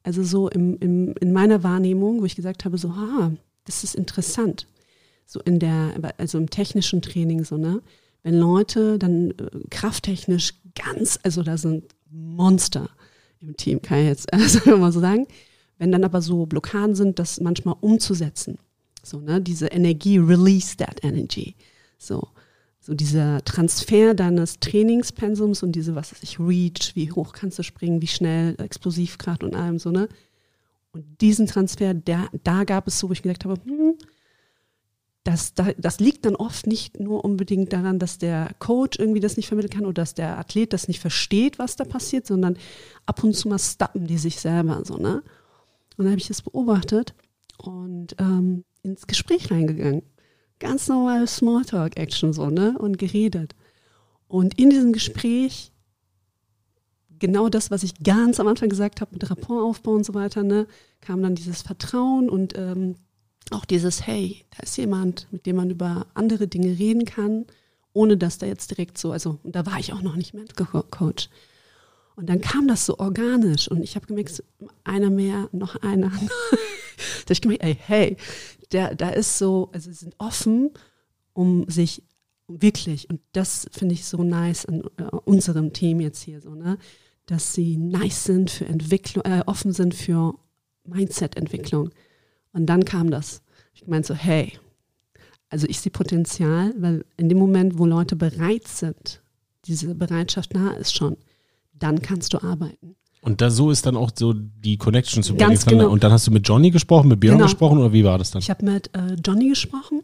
also so im, im, in meiner Wahrnehmung, wo ich gesagt habe, so, ah, das ist interessant. So in der, also im technischen Training, so, ne? Wenn Leute dann äh, krafttechnisch ganz, also da sind Monster im Team, kann ich jetzt also mal so sagen. Wenn dann aber so Blockaden sind, das manchmal umzusetzen. So, ne? Diese Energie, release that energy. So. So dieser Transfer deines Trainingspensums und diese, was weiß ich, Reach, wie hoch kannst du springen, wie schnell, Explosivkraft und allem so, ne? Und diesen Transfer, der, da gab es so, wo ich gesagt habe, hm, das, das liegt dann oft nicht nur unbedingt daran, dass der Coach irgendwie das nicht vermitteln kann oder dass der Athlet das nicht versteht, was da passiert, sondern ab und zu mal stappen die sich selber so, ne? Und dann habe ich das beobachtet und ähm, ins Gespräch reingegangen. Ganz normale Smalltalk-Action so, ne? Und geredet. Und in diesem Gespräch genau das, was ich ganz am Anfang gesagt habe mit Rapportaufbau und so weiter, ne, kam dann dieses Vertrauen und ähm, auch dieses, hey, da ist jemand, mit dem man über andere Dinge reden kann, ohne dass da jetzt direkt so, also da war ich auch noch nicht Mental Coach. Und dann kam das so organisch und ich habe gemerkt, einer mehr, noch einer. da habe ich gemerkt, ey, hey, der, da ist so, also sie sind offen, um sich wirklich, und das finde ich so nice an äh, unserem Team jetzt hier so, ne, dass sie nice sind für Entwicklung, äh, offen sind für Mindset-Entwicklung. Und dann kam das. Ich meinte so, hey, also ich sehe Potenzial, weil in dem Moment, wo Leute bereit sind, diese Bereitschaft nahe ist schon, dann kannst du arbeiten. Und da so ist dann auch so die Connection zu Ganz genau. Und dann hast du mit Johnny gesprochen, mit Björn genau. gesprochen oder wie war das dann? Ich habe mit äh, Johnny gesprochen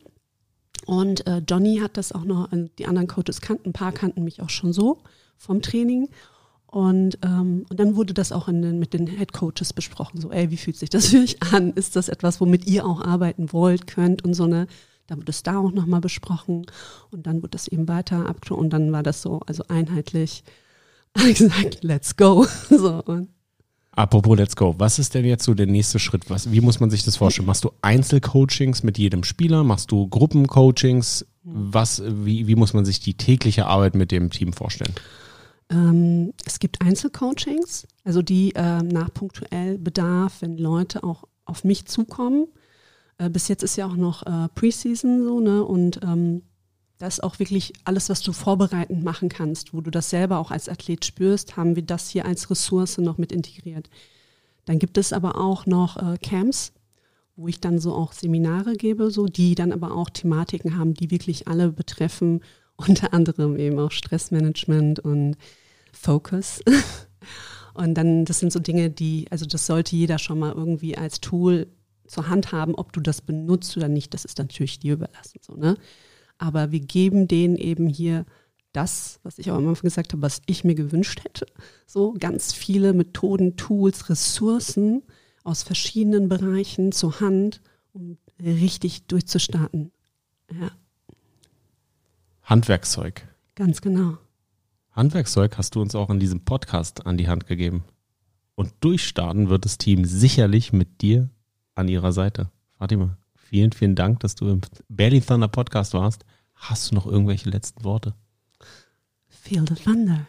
und äh, Johnny hat das auch noch, die anderen Coaches kannten, ein paar kannten mich auch schon so vom Training. Und, ähm, und dann wurde das auch den, mit den Head Coaches besprochen. So, ey, wie fühlt sich das für euch an? Ist das etwas, womit ihr auch arbeiten wollt, könnt und so eine. Da wurde es da auch nochmal besprochen. Und dann wurde das eben weiter ab und dann war das so, also einheitlich. Ich gesagt, let's go. so, und Apropos Let's Go, was ist denn jetzt so der nächste Schritt? Was, wie muss man sich das vorstellen? Machst du Einzelcoachings mit jedem Spieler? Machst du Gruppencoachings? Was, wie, wie muss man sich die tägliche Arbeit mit dem Team vorstellen? Ähm, es gibt Einzelcoachings, also die äh, nach punktuell Bedarf, wenn Leute auch auf mich zukommen. Äh, bis jetzt ist ja auch noch äh, Preseason so, ne? Und ähm, das ist auch wirklich alles, was du vorbereitend machen kannst, wo du das selber auch als Athlet spürst, haben wir das hier als Ressource noch mit integriert. Dann gibt es aber auch noch äh, Camps, wo ich dann so auch Seminare gebe, so die dann aber auch Thematiken haben, die wirklich alle betreffen unter anderem eben auch Stressmanagement und Focus. Und dann, das sind so Dinge, die, also das sollte jeder schon mal irgendwie als Tool zur Hand haben, ob du das benutzt oder nicht, das ist natürlich dir überlassen. So, ne? Aber wir geben denen eben hier das, was ich auch am Anfang gesagt habe, was ich mir gewünscht hätte. So ganz viele Methoden, Tools, Ressourcen aus verschiedenen Bereichen zur Hand, um richtig durchzustarten. Ja. Handwerkszeug. Ganz genau. Handwerkszeug hast du uns auch in diesem Podcast an die Hand gegeben. Und durchstarten wird das Team sicherlich mit dir an ihrer Seite. Fatima, vielen, vielen Dank, dass du im Berlin Thunder Podcast warst. Hast du noch irgendwelche letzten Worte? Feel the Thunder.